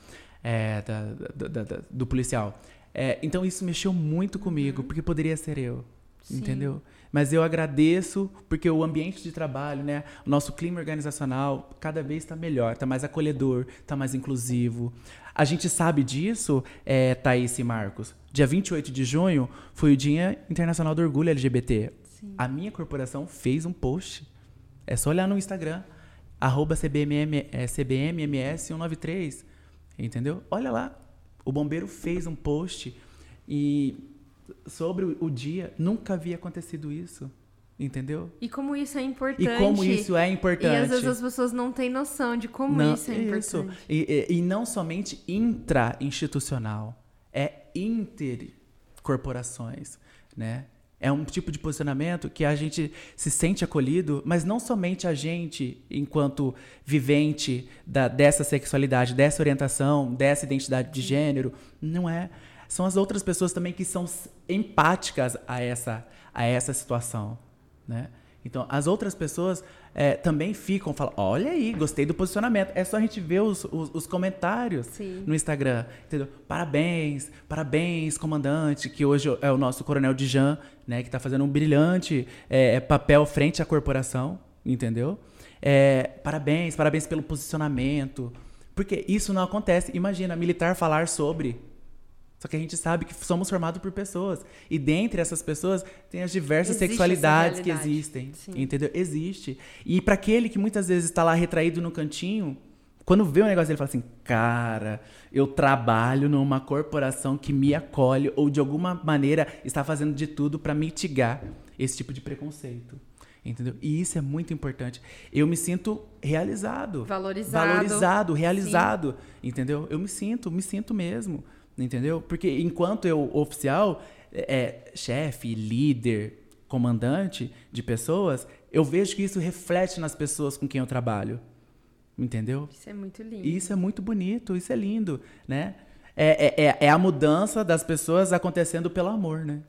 é, da, da, da, do policial. É, então, isso mexeu muito comigo, porque poderia ser eu. Sim. Entendeu? Mas eu agradeço porque o ambiente de trabalho, né, o nosso clima organizacional cada vez está melhor, está mais acolhedor, está mais inclusivo. A gente sabe disso, é, Thaís e Marcos. Dia 28 de junho foi o Dia Internacional do Orgulho LGBT. Sim. A minha corporação fez um post. É só olhar no Instagram, arroba CBMM, é, CBMMS193. Entendeu? Olha lá. O bombeiro fez um post e sobre o, dia, nunca havia acontecido isso. Entendeu? E como isso é importante. E como isso é importante. E às vezes as pessoas não têm noção de como Não, isso é isso. importante. E, e- e não somente intra-institucional, é intercorporações, né? É um tipo de posicionamento que a gente se sente acolhido, mas não somente a gente, enquanto vivente da- dessa sexualidade, dessa orientação, dessa identidade de gênero, não é. São as outras pessoas também que são empáticas a essa, a essa situação, né? Então, as outras pessoas é, também ficam, falam, olha aí, gostei do posicionamento. É só a gente ver os, os, os comentários Sim. no Instagram, entendeu? Parabéns, parabéns, comandante, que hoje é o nosso coronel Dijan, né, que está fazendo um brilhante é, papel frente à corporação, entendeu? É, parabéns, parabéns pelo posicionamento, porque isso não acontece. Imagina, militar falar sobre só que a gente sabe que somos formados por pessoas. E dentre essas pessoas tem as diversas Existe sexualidades que existem. Sim. Entendeu? Existe. E para aquele que muitas vezes está lá retraído no cantinho, quando vê o negócio ele fala assim: "Cara, eu trabalho numa corporação que me acolhe ou de alguma maneira está fazendo de tudo para mitigar esse tipo de preconceito". Entendeu? E isso é muito importante. Eu me sinto realizado. Valorizado. Valorizado, realizado. Entendeu? Eu me sinto, me sinto mesmo. Entendeu? Porque enquanto eu, oficial, é, é, chefe, líder, comandante de pessoas, eu vejo que isso reflete nas pessoas com quem eu trabalho. Entendeu? Isso é muito lindo. Isso é muito bonito, isso é lindo, né? É, é, é- é a mudança das pessoas acontecendo pelo amor, né?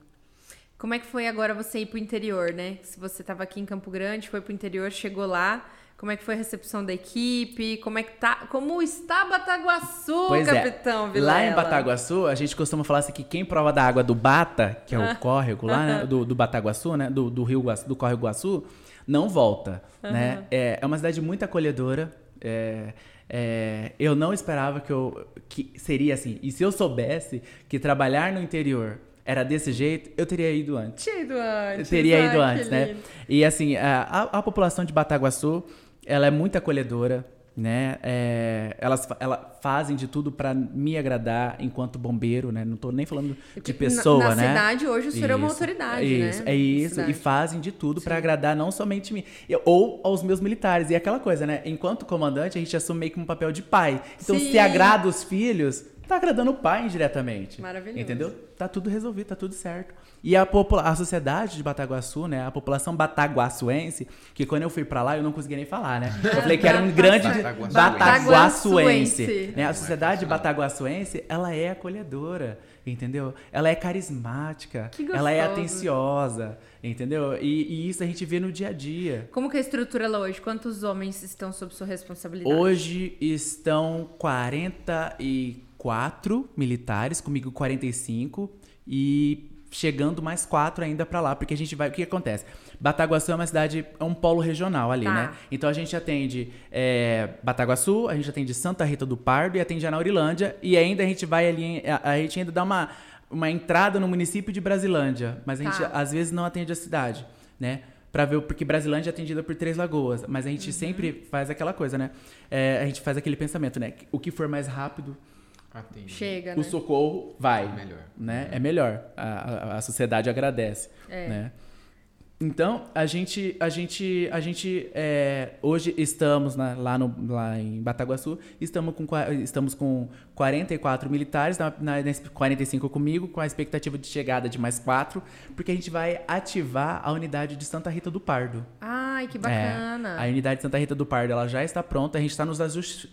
Como é que foi agora você ir pro interior, né? Se você tava aqui em Campo Grande, foi pro interior, chegou lá. Como é que foi a recepção da equipe? Como é que tá? Como está Bataguaçu, Pois capitão é. Vilela? Lá em Bataguaçu, a gente costuma falar assim que quem prova da água do Bata, que é o [laughs] córrego lá, né, do, do Bataguaçu, né? Do, do Rio do Córrego Guaçu, não volta, né? É, é uma cidade muito acolhedora. é, é, eu não esperava que eu que seria assim. E se eu soubesse que trabalhar no interior era desse jeito, eu teria ido antes. Tinha ido antes. Eu teria Ai, ido antes, né? E assim, a, a- a população de Bataguaçu, ela é muito acolhedora, né? É, elas ela fazem de tudo para me agradar enquanto bombeiro, né? Não tô nem falando de pessoa, na, na né? cidade hoje o senhor é uma Isso, autoridade, isso, né? É Na isso, e fazem de tudo para agradar não somente mim, eu- ou aos meus militares. E é aquela coisa, né? Enquanto comandante, a gente assume meio que um papel de pai. Então, Sim. se agrada os filhos, tá agradando o pai indiretamente. Maravilhoso. Entendeu? Tá tudo resolvido, tá tudo certo. E a, a sociedade de Bataguaçu, né? A população bataguaçuense, que quando eu fui pra lá, eu não conseguia nem falar, né? [laughs] Eu falei que era um grande Bataguaçuense. bataguaçuense. Né? A é sociedade bataguaçuense, ela é acolhedora, entendeu? Ela é carismática, Que ela é atenciosa, entendeu? E, e isso a gente vê no dia a dia. Como que é a estrutura lá hoje? Quantos homens estão sob sua responsabilidade? Hoje estão 44 militares, comigo 45 e chegando mais quatro ainda pra lá, porque a gente vai, o que acontece? Bataguaçu é uma cidade, é um polo regional ali, Tá. né? Então a gente atende é, Bataguaçu, a gente atende Santa Rita do Pardo e atende Anaurilândia e ainda a gente vai ali, a, a gente ainda dá uma uma entrada no município de Brasilândia, mas a gente Tá. às vezes não atende a cidade, né? Pra ver, porque Brasilândia é atendida por Três Lagoas, mas a Uhum. gente sempre faz aquela coisa, né? É, a gente faz aquele pensamento, né? O que for mais rápido, Atende. Chega, o né? socorro vai. É melhor. Né? É melhor. A, a, a sociedade agradece. É. Né? Então, a gente, a gente, a gente é, hoje estamos na- lá, no, lá em Bataguaçu, estamos com, estamos com 44 militares, na, na, nesse 45 comigo, com a expectativa de chegada de mais quatro, porque a gente vai ativar a unidade de Santa Rita do Pardo. Ai, que É, bacana. a unidade de Santa Rita do Pardo ela já está pronta, a gente está nos ajustes,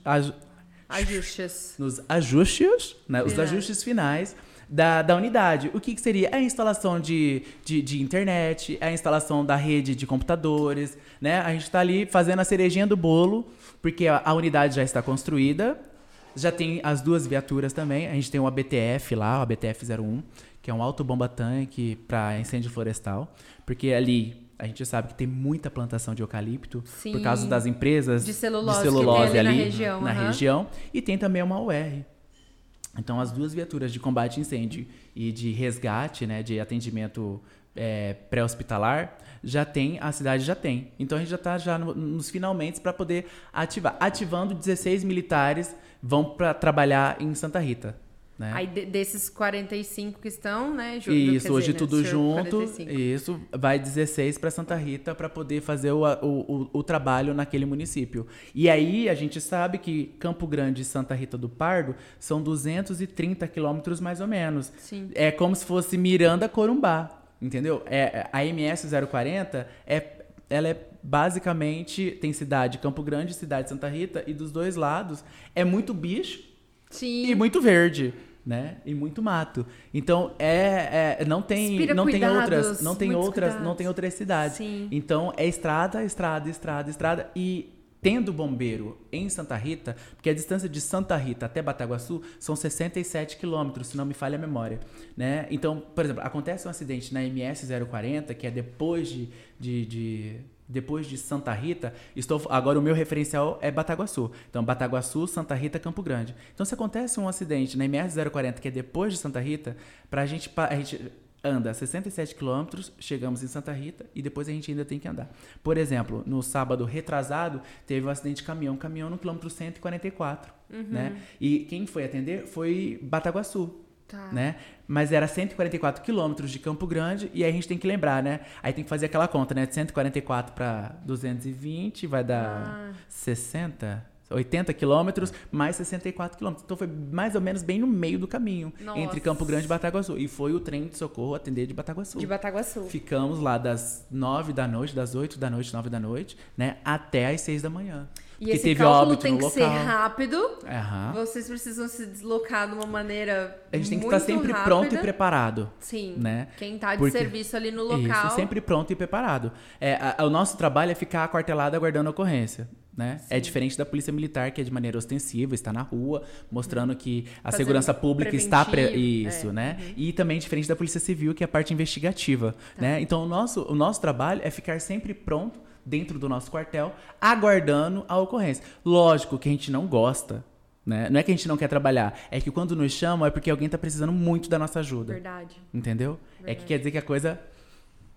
Ajustes. nos ajustes, né, os Finais. ajustes finais da, da unidade. O que, que seria? É a instalação de, de, de, internet, é a instalação da rede de computadores, né? A gente está ali fazendo a cerejinha do bolo, porque a, a, unidade já está construída, já tem as duas viaturas também. A gente tem o ABTF lá, o ABTF 01, que é um autobomba tanque para incêndio florestal, porque ali a gente sabe que tem muita plantação de eucalipto Sim. por causa das empresas de celulose, de celulose ali, ali, na região. Na uhum. região. E tem também uma UR. Então, as duas viaturas de combate a incêndio e de resgate, né, de atendimento é, pré-hospitalar, já tem, a cidade já tem. Então, a gente já está já no, nos finalmente para poder ativar. Ativando 16 militares vão para trabalhar em Santa Rita. Né? Aí de, desses 45 que estão, né? Ju, isso, hoje dizer, tudo né, junto. 45. Isso, vai 16 para Santa Rita para poder fazer o, o, o, o, trabalho naquele município. E aí a gente sabe que Campo Grande e Santa Rita do Pardo são 230 quilômetros mais ou menos. Sim. É como se fosse Miranda Corumbá. Entendeu? É, a MS 040 é ela é basicamente tem cidade Campo Grande, cidade Santa Rita e dos dois lados é muito bicho Sim. e muito verde né? E muito mato. Então é, é não tem Inspira não tem outras, não tem outras, cuidados. não tem outras cidades. Sim. Então é estrada, estrada, estrada, estrada e tendo bombeiro em Santa Rita, porque a distância de Santa Rita até Bataguaçu são 67 quilômetros, se não me falha a memória, né? Então, por exemplo, acontece um acidente na MS 040, que é depois de, de, de depois de Santa Rita, estou agora o meu referencial é Bataguaçu. Então, Bataguaçu, Santa Rita, Campo Grande. Então, se acontece um acidente na MS 040, que é depois de Santa Rita, para a gente a gente anda 67 quilômetros, chegamos em Santa Rita e depois a gente ainda tem que andar. Por exemplo, no sábado retrasado, teve um acidente de caminhão, caminhão no quilômetro 144, uhum. né? E quem foi atender foi Bataguaçu. Tá. Né? Mas era 144 quilômetros de Campo Grande e aí a gente tem que lembrar, né? Aí tem que fazer aquela conta, né? De 144 para 220 vai dar ah. 60, 80 quilômetros mais 64 quilômetros. Então foi mais ou menos bem no meio do caminho Nossa. entre Campo Grande e Bataguaçu. E foi o trem de socorro atender de Bataguaçu. De Bataguaçu. Ficamos lá das 9 da noite, das 8 da noite, 9 da noite, né? Até as 6 da manhã. E esse teve cálculo óbito tem que local. ser rápido. Uhum. Vocês precisam se deslocar de uma maneira A gente tem que estar sempre rápida. pronto e preparado. Sim. Né? Quem está de Porque... serviço ali no local. Isso, sempre pronto e preparado. É, a, o nosso trabalho é ficar aquartelado aguardando a ocorrência. Né? É diferente da polícia militar, que é de maneira ostensiva, está na rua, mostrando que a Fazendo segurança pública está. Pre... Isso, é. né? Uhum. E também diferente da polícia civil, que é a parte investigativa. Tá. Né? Então, o nosso, o nosso trabalho é ficar sempre pronto dentro do nosso quartel, aguardando a ocorrência. Lógico que a gente não gosta. Né? Não é que a gente não quer trabalhar, é que quando nos chamam é porque alguém está precisando muito da nossa ajuda. Verdade. Entendeu? Verdade. É que quer dizer que a coisa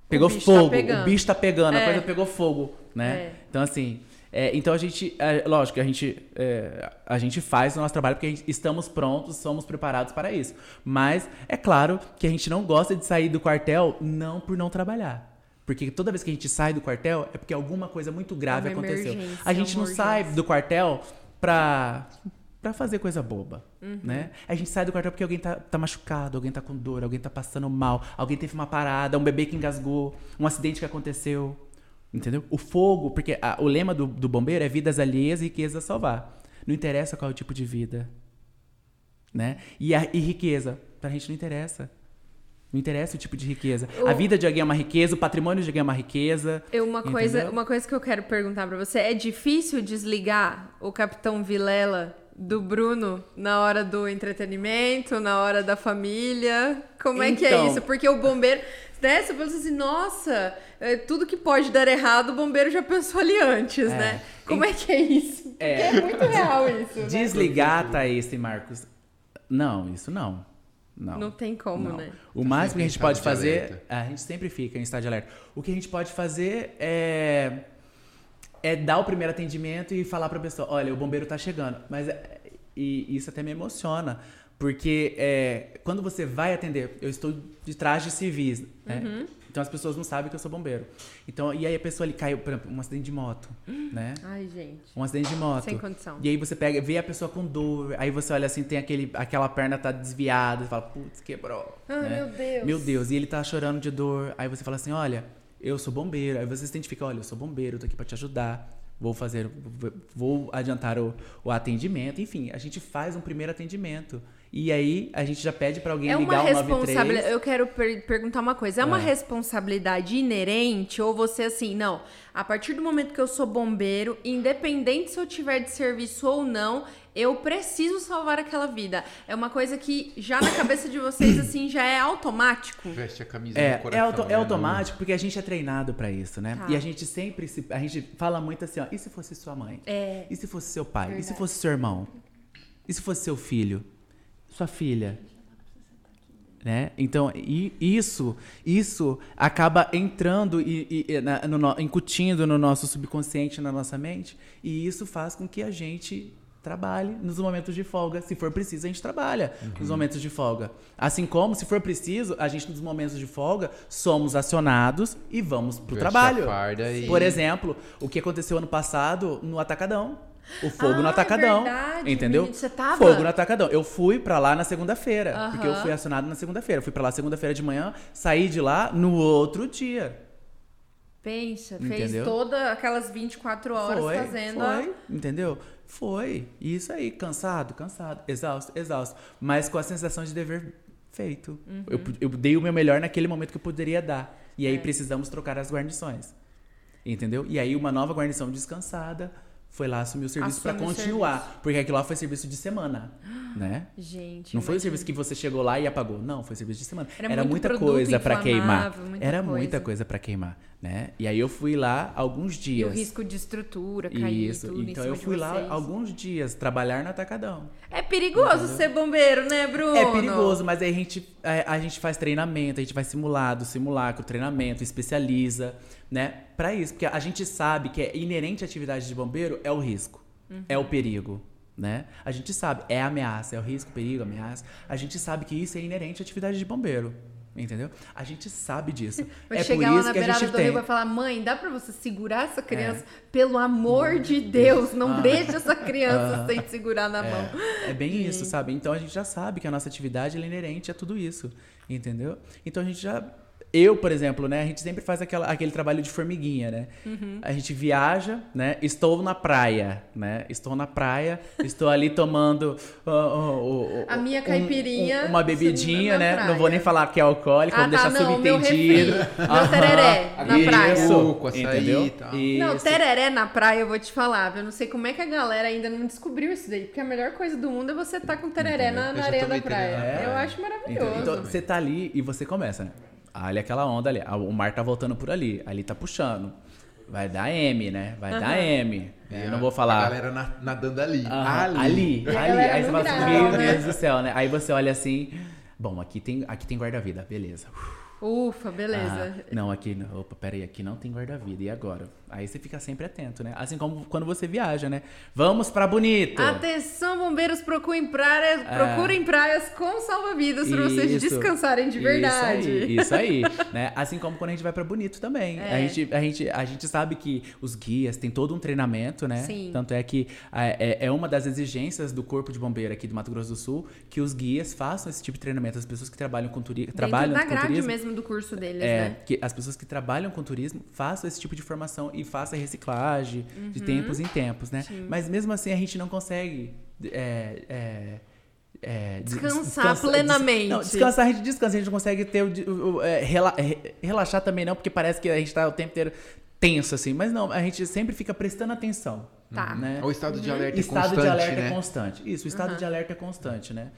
pegou o fogo, tá o bicho está pegando, é. a coisa pegou fogo, né? É. Então assim, é, então a gente, é, lógico, a gente, é, a gente faz o nosso trabalho porque gente, estamos prontos, somos preparados para isso. Mas é claro que a gente não gosta de sair do quartel não por não trabalhar. Porque toda vez que a gente sai do quartel é porque alguma coisa muito grave é aconteceu. A gente não sai do quartel pra, pra fazer coisa boba, uhum. né? A gente sai do quartel porque alguém tá, tá machucado, alguém tá com dor, alguém tá passando mal, alguém teve uma parada, um bebê que engasgou, um acidente que aconteceu. Entendeu? O fogo, porque a, o lema do, do bombeiro é vidas alheias e riqueza a salvar. Não interessa qual é o tipo de vida. Né? E, a, e riqueza, pra gente não interessa. Não interessa o tipo de riqueza. O... A vida de alguém é uma riqueza, o patrimônio de alguém é uma riqueza. Eu, uma, coisa, uma coisa que eu quero perguntar para você: é difícil desligar o Capitão Vilela do Bruno na hora do entretenimento, na hora da família? Como é que é Então. isso? Porque o bombeiro. Né? Você pensa assim, nossa, é, tudo que pode dar errado, o bombeiro já pensou ali antes, É. né? Como é que é isso? Porque É. é, muito real isso. né? Desligar, Thaís e Marcos. Não, isso não. Não. Não tem como, Não. né? O máximo que a gente pode fazer. alerta. A gente sempre fica em estado de alerta. O que a gente pode fazer é. É dar o primeiro atendimento e falar pra pessoa: olha, o bombeiro tá chegando. Mas é- e isso até me emociona. Porque é, quando você vai atender, eu estou de traje civis, né? Uhum. Então as pessoas não sabem que eu sou bombeiro. Então, e aí a pessoa ali caiu, por exemplo, um acidente de moto, né? Ai, gente. Um acidente de moto. Sem condição. E aí você pega, vê a pessoa com dor, aí você olha assim, tem aquele, aquela perna tá desviada, você fala, putz, quebrou. Ai, né? meu Deus. Meu Deus, e ele tá chorando de dor. Aí você fala assim, olha, eu sou bombeiro. Aí você se identifica, olha, eu sou bombeiro, tô aqui pra te ajudar. Vou fazer, vou adiantar o, o atendimento. Enfim, a gente faz um primeiro atendimento. E aí a gente já pede para alguém é ligar uma o 93. responsabilidade. Eu quero per perguntar uma coisa. É uma Ah. responsabilidade inerente ou você assim, não? A partir do momento que eu sou bombeiro, independente se eu tiver de serviço ou não, eu preciso salvar aquela vida. É uma coisa que já na cabeça de vocês [coughs] assim já é automático. Veste a camisa É, no coração. é, auto- é né, automático porque a gente é treinado pra isso, né? Tá. E a gente sempre se, a gente fala muito assim, ó, e se fosse sua mãe? É. E se fosse seu pai? E se Verdade. fosse seu irmão? E se fosse seu filho? Sua filha? Né? Então, e isso, isso acaba entrando e, e- na- no incutindo no nosso subconsciente, na nossa mente, e isso faz com que a gente trabalhe nos momentos de folga. Se for preciso, a gente trabalha nos momentos de folga. Assim como, se for preciso, a gente nos momentos de folga somos acionados e vamos pro Veste trabalho. e- Por exemplo, o que aconteceu ano passado no Atacadão. O fogo Ah, no é Atacadão. verdade, entendeu? menino, você tava? Fogo no Atacadão. Eu fui pra lá na segunda-feira. Aham. Porque eu fui acionado na segunda-feira. Fui pra lá segunda-feira de manhã, saí de lá no outro dia. Pensa, fez Entendeu? todas aquelas 24 horas foi, fazendo foi, entendeu? Foi. Isso aí, cansado, cansado, exausto, exausto. Mas com a sensação de dever feito. Uhum. Eu, eu dei o meu melhor naquele momento que eu poderia dar. E É. aí precisamos trocar as guarnições. Entendeu? E aí uma nova guarnição descansada foi lá assumir o serviço para continuar. Porque aquilo lá foi serviço de semana, né? Gente, Não foi o serviço que você chegou lá e apagou. Não, foi serviço de semana. Era Era, muita coisa para queimar. muita Era coisa. muita coisa para queimar, né? E aí eu fui lá alguns E o dias. risco de estrutura cair Isso. Então eu fui lá alguns dias trabalhar no atacadão. É perigoso ser bombeiro, né, Bruno? É perigoso, mas aí a gente, a, a gente faz treinamento, a gente faz simulado, simulacro, treinamento, especializa, né? Pra isso, porque a gente sabe que é inerente à atividade de bombeiro é o risco, é Uhum. o perigo, né? A gente sabe, é ameaça, é o risco, perigo, ameaça. A gente sabe que isso é inerente à atividade de bombeiro. Entendeu? A gente sabe disso. [laughs] Vai é chegar por lá isso na que a beirada do tem. rio e vai falar: mãe, dá pra você segurar essa criança? Pelo amor de Deus, não deixe essa criança [laughs] sem segurar na mão. É bem isso, sabe? Então a gente já sabe que a nossa atividade é inerente a tudo isso, entendeu? Então a gente já. Eu, por exemplo, né? A gente sempre faz aquela, aquele trabalho de formiguinha, né? Uhum. A gente viaja, né? Estou na praia, né? Estou na praia, estou ali tomando uh, uh, uh, A minha um- caipirinha um- uma bebidinha, né? praia. Não vou nem falar que é alcoólica, Ah, vamos tá, deixar não, meu subentendido. refri, meu tereré na Isso, praia. Suco, açaí entendeu? tal. Não, tereré na praia, eu vou te falar. Eu não sei como é que a galera ainda não descobriu isso daí. Porque a melhor coisa do mundo é você estar com tereré na, na areia da praia. praia. Eu acho Então, maravilhoso. então, você tá ali e você começa, né? Olha aquela onda ali. ah, O mar tá voltando por ali. Ali tá puxando. Vai dar M, né? Vai dar M. É, Eu não vou A falar. galera na- nadando ali. Aham, ali. ali, a ali. galera Aí você fala assim, meu né? Deus do céu, né? Aí você olha assim, bom, aqui tem, aqui tem guarda-vida, beleza. Ufa, beleza. Ah, não, aqui, não. opa, peraí, aqui não tem guarda-vida, e agora? Aí você fica sempre atento, né? Assim como quando você viaja, né? Vamos pra Bonito! Atenção, bombeiros, procurem praias, procurem praias com salva-vidas para vocês É. Descansarem de verdade. Isso aí, isso aí, [laughs] né? Assim como quando a gente vai pra Bonito também. É. A, gente, a, gente, a gente sabe que os guias têm todo um treinamento, né? Sim. Tanto é que é, é uma das exigências do Corpo de Bombeiro aqui do Mato Grosso do Sul que os guias façam esse tipo de treinamento. As pessoas que trabalham com, turi trabalham Dentro da com grade turismo. mesmo do curso deles, É, né? que as pessoas que trabalham com turismo façam esse tipo de formação e façam reciclagem de tempos em tempos, né? Mas mesmo assim a gente não consegue. é, é, é, des- Descansar plenamente. Não, descansar a gente descansa, a gente não consegue ter o, de- o- o, é, rela- é, relaxar também não, porque parece que a gente tá o tempo inteiro tenso assim, mas não, a gente sempre fica prestando atenção. Tá. Né? O estado de alerta é estado constante, de alerta né? é constante. Isso, o estado de alerta é constante, né?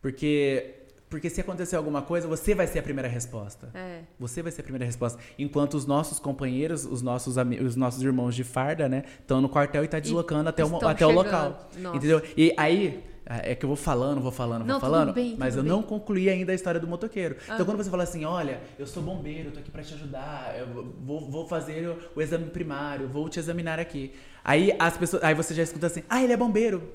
Porque porque se acontecer alguma coisa, você vai ser a primeira resposta. É. Você vai ser a primeira resposta. Enquanto os nossos companheiros, os nossos, os nossos irmãos de farda, né, estão no quartel e tá deslocando até, o, mo- estão até o local. Nossa. Entendeu? E aí. É que eu vou falando, vou falando, vou falando, bem, mas eu tudo não bem. concluí ainda a história do motoqueiro. Ah. Então quando você fala assim, olha, eu sou bombeiro, eu tô aqui pra te ajudar, eu vou, vou fazer o, o exame primário, vou te examinar aqui. Aí as pessoas, aí você já escuta assim, ah, ele é bombeiro.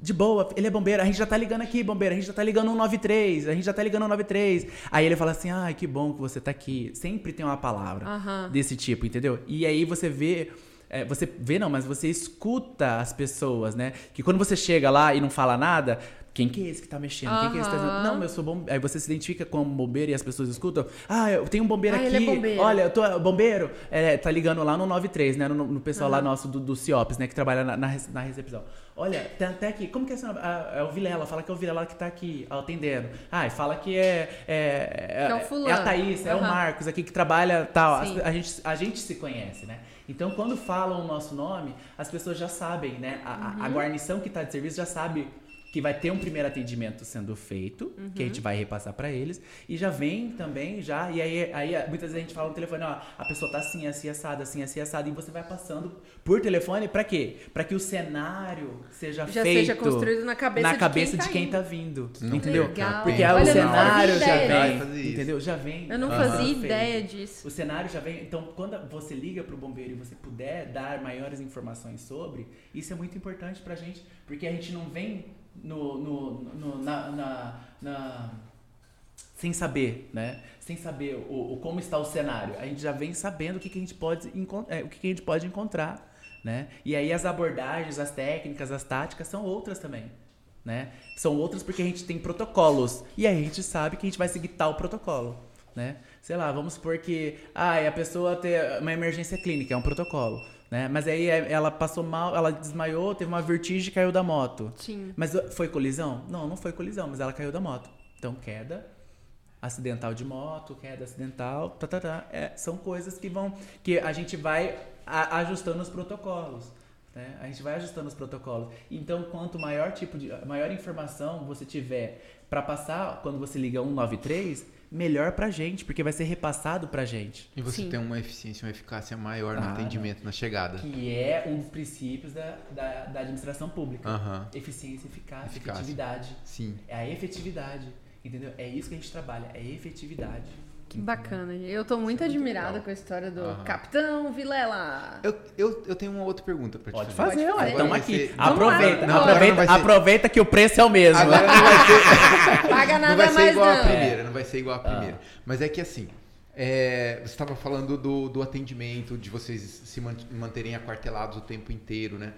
De boa, ele é bombeiro, a gente já tá ligando aqui, bombeiro, a gente já tá ligando 193, a gente já tá ligando 193. Aí ele fala assim, ai, que bom que você tá aqui. Sempre tem uma palavra Aham. desse tipo, entendeu? E aí você vê. é, você vê não, mas você escuta as pessoas, né? Que quando você chega lá e não fala nada, quem que é esse que tá mexendo? Quem que é esse que tá... Não, eu sou bombeiro. Aí você se identifica como bombeiro e as pessoas escutam. Ah, eu tenho um bombeiro Ah, aqui. ele é bombeiro. Olha, eu tô bombeiro. É, tá ligando lá no 93, né? No, no pessoal lá nosso do, do CIOPS, né? Que trabalha na, na, na recepção. Olha, tem até aqui. Como que é esse nome? Ah, é o Vilela. Fala que é o Vilela que tá aqui atendendo. Ah, e fala que é. É, Que é o fulano. é a Thaís, é o Aham. Marcos aqui que trabalha tal. As- Sim. a, gente, a gente se conhece, né? Então, quando falam o nosso nome, as pessoas já sabem, né? A, a- Uhum. a guarnição que tá de serviço já sabe que vai ter um primeiro atendimento sendo feito, que a Uhum. gente vai repassar pra eles, e já vem também, já, e aí, aí muitas vezes a gente fala no telefone, ó, a pessoa tá assim, assim, assada, assim, assim, assada, e você vai passando por telefone pra quê? Pra que o cenário seja Já feito seja construído na cabeça na de cabeça quem tá de quem indo. tá vindo, Não entendeu? Legal. Porque Olha, aí eu o cenário já ideia. vem, entendeu? Já vem. Eu não fazia ideia disso. O cenário já vem. Então, quando você liga pro bombeiro e você puder dar maiores informações sobre, isso é muito importante pra gente, porque a gente não vem no, no, no- na, na- na- sem saber, né? Sem saber o, o como está o cenário. A gente já vem sabendo o que, que a gente pode encon- é, o que, que a gente pode encontrar, né? E aí as abordagens, as técnicas, as táticas são outras também. Né? São outras porque a gente tem protocolos. E a gente sabe que a gente vai seguir tal protocolo. Né? Sei lá, vamos supor que ah, a pessoa tem uma emergência clínica, é um protocolo. Né? Mas aí é- ela passou mal, ela desmaiou, teve uma vertigem e caiu da moto. Sim. Mas foi colisão? Não, não foi colisão, mas ela caiu da moto. Então, queda acidental de moto, queda acidental, tá, tá, tá. É, são coisas que vão. que a gente vai a- ajustando os protocolos. Né? A gente vai ajustando os protocolos. Então, quanto maior tipo de. maior informação você tiver para passar quando você liga 193, melhor pra gente, porque vai ser repassado pra gente. E você Sim. tem uma eficiência, uma eficácia maior no atendimento, na chegada. Que é um dos princípios da, da, da administração pública. Aham. Eficiência, eficácia, Eficácia. efetividade. Sim. É a efetividade. Entendeu? É isso que a gente trabalha, é efetividade. Que bacana. Eu tô muito Isso é muito admirada legal. com a história do Aham. Capitão Vilela. Eu, eu, eu tenho uma outra pergunta pra te Pode fazer. fazer, Pode ué. fazer. Estamos Vai aqui. ser- Vamos Aproveita. Não, aproveita, vai ser- aproveita que o preço é o mesmo. Agora não vai ser. Paga nada não vai ser mais igual não. a primeira, não vai ser igual a Ah. primeira. Mas é que assim, é, você estava falando do, do atendimento, de vocês se man- manterem aquartelados o tempo inteiro, né?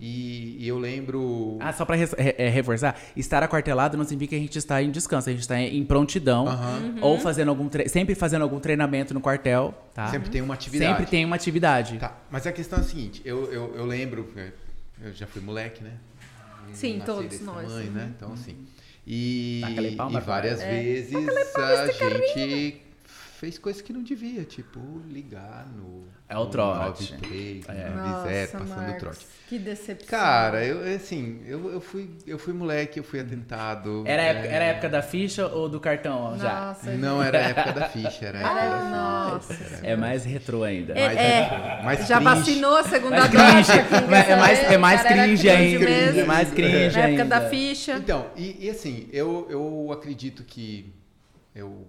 E, e eu lembro. Ah, só pra res- re- é, reforçar, estar aquartelado não significa que a gente está em descanso, a gente está em prontidão. Uhum. ou fazendo algum tre- sempre fazendo algum treinamento no quartel, tá? Sempre tem uma atividade. Sempre tem uma atividade. Tá, mas a questão é a seguinte, eu, eu, eu lembro, eu já fui moleque, né? Sim, todos nós. tamanho, né? Então, assim. E, e várias É. vezes a gente fez coisas que não devia, tipo ligar no. É o no trote. 93, É. no 90, passando o Marcos, trote. Que decepção. Cara, eu assim, eu, eu, fui, eu fui moleque, eu fui atentado. Era a é, época, era a época da ficha ou do cartão ó, já? Nossa. Não, era a época da ficha, era a [laughs] época Ah, da ficha. nossa. É mais retrô ainda. É, Mais, é. mais Já cringe. vacinou a segunda dose. quer É mais, é mais cara cringe ainda. mesmo. É mais cringe Na época ainda. da ficha. Então, e, e assim, eu, eu acredito que eu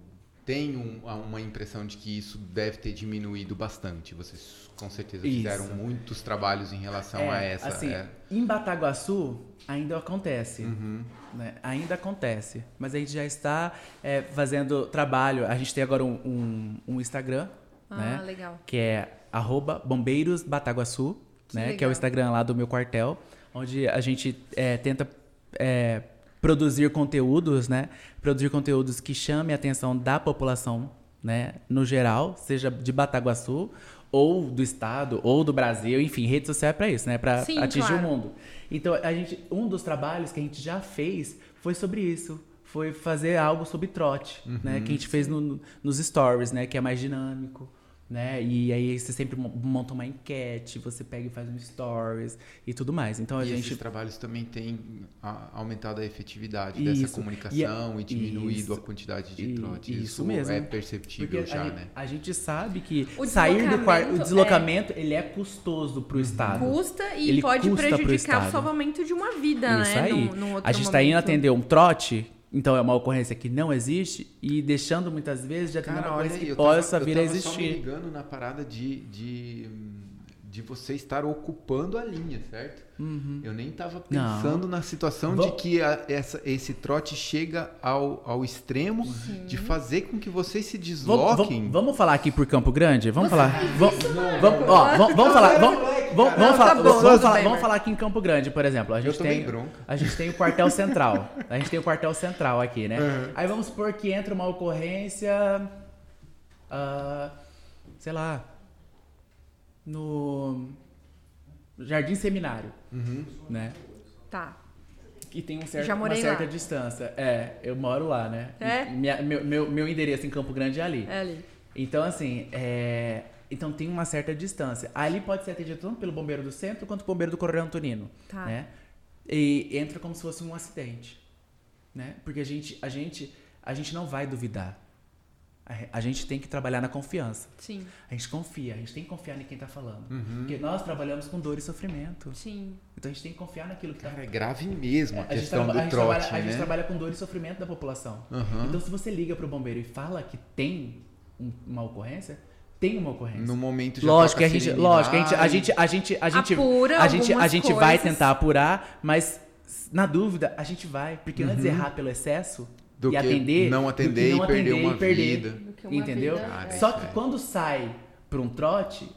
tenho um- uma impressão de que isso deve ter diminuído bastante. Vocês com certeza Isso. fizeram muitos trabalhos em relação a essa. Assim, é. em Bataguaçu ainda acontece. Uhum. né? Ainda acontece. Mas a gente já está é, fazendo trabalho. A gente tem agora um, um, um Instagram, Ah, né? legal. Que é arroba Bombeiros Bataguaçu, Que né? Que é o Instagram lá do meu quartel, onde a gente é, tenta é, produzir conteúdos, né? Produzir conteúdos que chamem a atenção da população, né? No geral, seja de Bataguaçu ou do estado ou do Brasil, enfim, rede social é para isso, né? Para Sim, atingir claro. o mundo. Então, a gente, um dos trabalhos que a gente já fez foi sobre isso. Foi fazer algo sobre trote, né? Que a gente fez no- nos stories, né? Que é mais dinâmico, né? E aí você sempre mo- monta uma enquete, você pega e faz um stories e tudo mais. Então a e gente esses trabalhos também têm a- aumentado a efetividade Isso. dessa comunicação e, diminuído isso. a quantidade de E- trotes. isso Isso, mesmo. é perceptível porque já, a, né? a gente sabe que O sair do quarto, o deslocamento deslocamento, ele é custoso pro estado. Custa e Ele pode custa prejudicar o salvamento de uma vida, Isso né? aí. Num- num outro a gente está indo atender um trote, então é uma ocorrência que não existe, e deixando muitas vezes de atender Cara, uma ocorrência aí, que eu tava, possa eu vir a tava só me existir. ligando na parada de, de, de você estar ocupando a linha, certo? Eu nem tava Não. pensando na situação de Vamos- que a- essa, esse trote chega ao, ao extremo de fazer com que vocês se Vamos, desloquem. vamos- vamos falar aqui por Campo Grande? Vamos Você falar. Vamos, vamos, ó, vamos, vamos falar. Vamos, vamos, vamos, Não, falar, tá bom, vamos, tudo falar, bem, vamos falar aqui em Campo Grande, por exemplo. A gente, bem tem, bronco. a gente tem o quartel central. A gente tem o quartel central aqui, né? Uhum. Aí vamos supor que entra uma ocorrência. ah, sei lá. No. Jardim Seminário. Uhum. Né? Tá. Que tem um certo, Já uma certa lá. distância. É, eu moro lá, né? É? Minha- meu, meu, meu endereço em Campo Grande é ali. É ali. Então, assim, é... então tem uma certa distância. Ali pode ser atendido tanto pelo bombeiro do centro quanto pelo bombeiro do Coronel Antonino. Tá. Né? E entra como se fosse um acidente. Né? Porque a gente, a, gente, a gente não vai duvidar. A, a gente tem que trabalhar na confiança. Sim, A gente confia, a gente tem que confiar em quem tá falando. Uhum. Porque nós trabalhamos com dor e sofrimento. sim. Então a gente tem que confiar naquilo que tá Cara, é grave mesmo a, a gente, questão a do gente trote, trabalha, a gente né? trabalha com dor e sofrimento da população. Aham. Então, se você liga pro bombeiro e fala que tem um- uma ocorrência, tem uma ocorrência. No momento já Lógico a gente, lógico, a gente, a gente, a gente, a gente, Apura a gente, a gente vai tentar apurar, mas na dúvida a gente vai, porque antes errar pelo excesso Uhum. Do e que atender, não do que atender não e perder atender uma e perder, vida. Entendeu? vida, Cara, Só isso que é. quando sai para um trote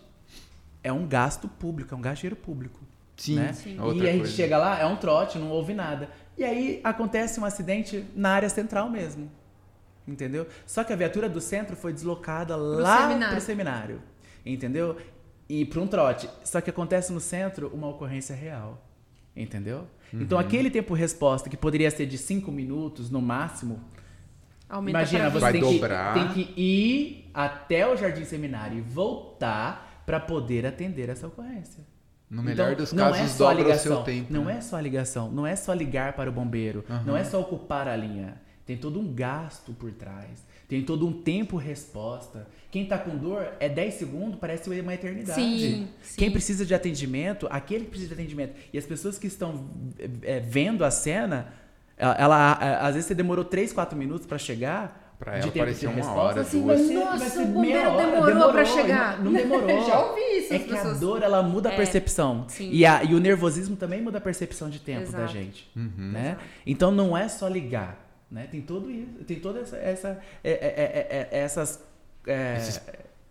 é um gasto público, é um gasto público. Sim, né? Sim. é outra E a gente coisa. chega lá, é um trote, não houve nada. E aí acontece um acidente na área central mesmo. Entendeu? Só que a viatura do centro foi deslocada lá seminário. pro seminário. Entendeu? E para um trote. Só que acontece no centro uma ocorrência real. Entendeu? Então Uhum. aquele tempo resposta que poderia ser de 5 minutos no máximo, Aumenta Imagina, você tem que, tem que ir até o Jardim Seminário e voltar para poder atender essa ocorrência. No melhor Então, dos não casos, é só a dobra o ligação, seu tempo. Não né? é só a ligação, não é só ligar para o bombeiro, não é só ocupar a linha. Tem todo um gasto por trás, tem todo um tempo resposta. Quem tá com dor é 10 segundos, parece uma eternidade. Sim, sim. Quem precisa de atendimento, aquele que precisa de atendimento. E as pessoas que estão é, vendo a cena, ela, ela- a- às vezes você demorou 3, 4 minutos para chegar. Pra de ela tempo parecia uma resposta, hora, assim, duas. ser- Nossa, ser o bombeiro meia hora, demorou pra chegar. Não, não [laughs] demorou. Já ouvi isso, É que a pessoas- dor, ela muda a É, percepção. sim. E, a, e o nervosismo também muda a percepção de tempo da Exato. gente. Uhum. Né? Então não é só ligar. Né? Tem todo isso. Tem toda essa. essa é- é- é- é- essas. é, Esses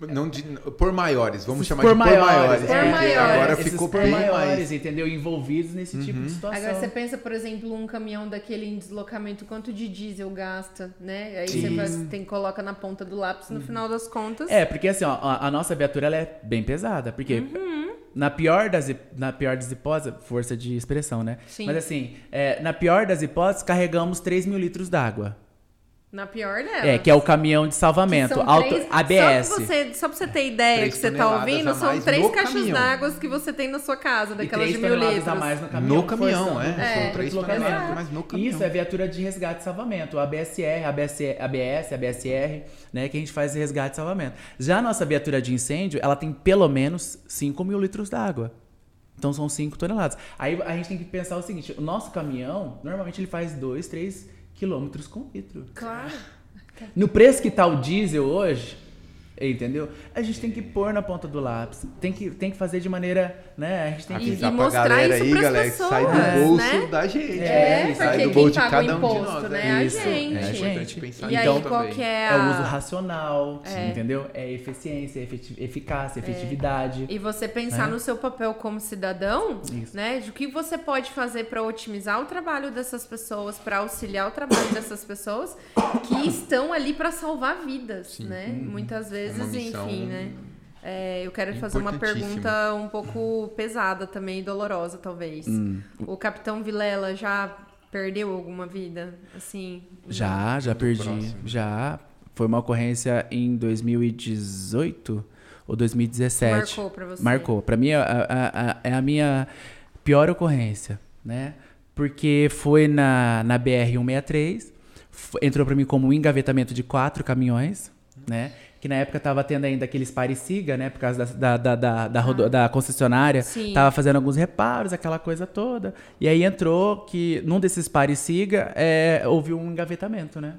Não de, por maiores, vamos chamar por de por maiores. maiores. Por porque maiores. Agora esses ficou por bem maiores, mais. entendeu? Envolvidos nesse tipo Uhum. de situação. Agora você pensa, por exemplo, um caminhão daquele em deslocamento, quanto de diesel gasta, né? Aí você Sim. faz, tem, coloca na ponta do lápis, no final das contas. É, porque assim, ó, a, a nossa viatura ela é bem pesada. Porque Uhum. na, pior das, na pior das hipóteses, força de expressão, né? Sim. Mas assim, é, na pior das hipóteses, carregamos 3 mil litros d'água. Na pior dela. É, que é o caminhão de salvamento, São auto, três- ABS. Só, você, só pra você ter ideia Três que você tá ouvindo, a são três caixas d'água que você tem na sua casa, E daquelas 3 de mil litros. a mais no caminhão. No caminhão, forçando. é. É. São três toneladas, mas no caminhão. Isso é viatura de resgate e salvamento, ABSR, ABS, ABS, ABSR, né, que a gente faz resgate e salvamento. Já a nossa viatura de incêndio, ela tem pelo menos 5 mil litros d'água. Então são 5 toneladas. Aí a gente tem que pensar o seguinte, o nosso caminhão, normalmente ele faz 2, 3 quilômetros com litro. Claro. No preço que tá o diesel hoje, entendeu? A gente tem que pôr na ponta do lápis. Tem que, tem que fazer de maneira, né? A gente tem que E- e mostrar galera isso aí, galera, que sai do pessoas, bolso né? da gente. É, né? porque sai do quem bolso de paga cada o um de imposto, nós. né? A Isso, gente. é a É importante gente. pensar E aí, nisso qual também. que é É o a... uso racional, É. entendeu? É eficiência, efeti- eficácia, efetividade. E você pensar Né? no seu papel como cidadão, Isso. né? De o que você pode fazer para otimizar o trabalho dessas pessoas, para auxiliar o trabalho dessas pessoas que estão ali para salvar vidas, Sim. né? Uhum. Muitas vezes, Missão enfim, né? É, eu quero fazer uma pergunta um pouco pesada também, dolorosa talvez. Hum. O Capitão Vilela já perdeu alguma vida, assim? Já, já perdi. próximo. Já. Foi uma ocorrência em 2018 ou 2017. Marcou pra você? Marcou. Pra mim é a, a- a- é a minha pior ocorrência, né? Porque foi na, na BR-163, f- entrou pra mim como um engavetamento de quatro caminhões, né? Que na época tava tendo ainda aqueles pare-siga, né? Por causa da, da, da, da, rodo- da concessionária. Sim. Tava fazendo alguns reparos, aquela coisa toda. E aí entrou que num desses pare-siga é, houve um engavetamento, né?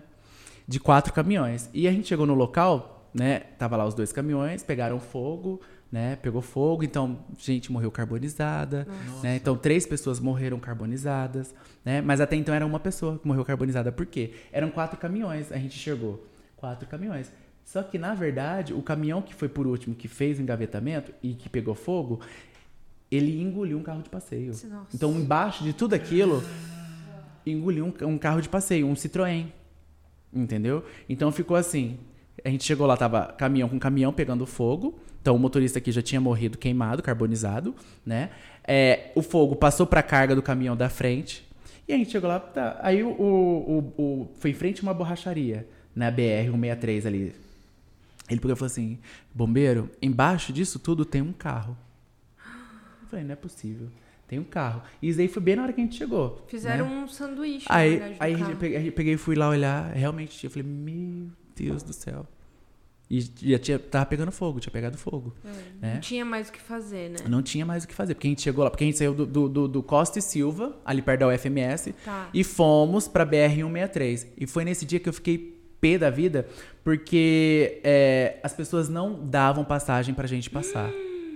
De quatro caminhões. E a gente chegou no local, né? Tava lá os dois caminhões, pegaram fogo, né? Pegou fogo, então gente morreu carbonizada, né? Então três pessoas morreram carbonizadas, né? Mas até então era uma pessoa que morreu carbonizada. Por quê? Eram quatro caminhões, a gente chegou. Quatro caminhões. Só que, na verdade, o caminhão que foi por último, que fez o engavetamento e que pegou fogo, ele engoliu um carro de passeio. Nossa. Então, embaixo de tudo aquilo, engoliu um, um carro de passeio, um Citroën. Entendeu? Então ficou assim. A gente chegou lá, tava caminhão com caminhão pegando fogo. Então o motorista aqui já tinha morrido queimado, carbonizado, né? É, o fogo passou para a carga do caminhão da frente. E a gente chegou lá, tá, aí o, o, o, foi em frente a uma borracharia, na BR-163 ali. Ele pegou e falou assim: Bombeiro, embaixo disso tudo tem um carro. Eu falei: Não é possível. Tem um carro. E isso aí foi bem na hora que a gente chegou. Fizeram né? um sanduíche. Aí, na aí carro. peguei, peguei e fui lá olhar, realmente. Eu falei: Meu Deus do céu. E já tinha, tava pegando fogo, tinha pegado fogo. né? Não tinha mais o que fazer, né? Não tinha mais o que fazer, porque a gente chegou lá, porque a gente saiu do, do, do- do Costa e Silva, ali perto da UFMS, Tá. e fomos pra BR-163. E foi nesse dia que eu fiquei pé da vida, porque é, as pessoas não davam passagem pra gente passar.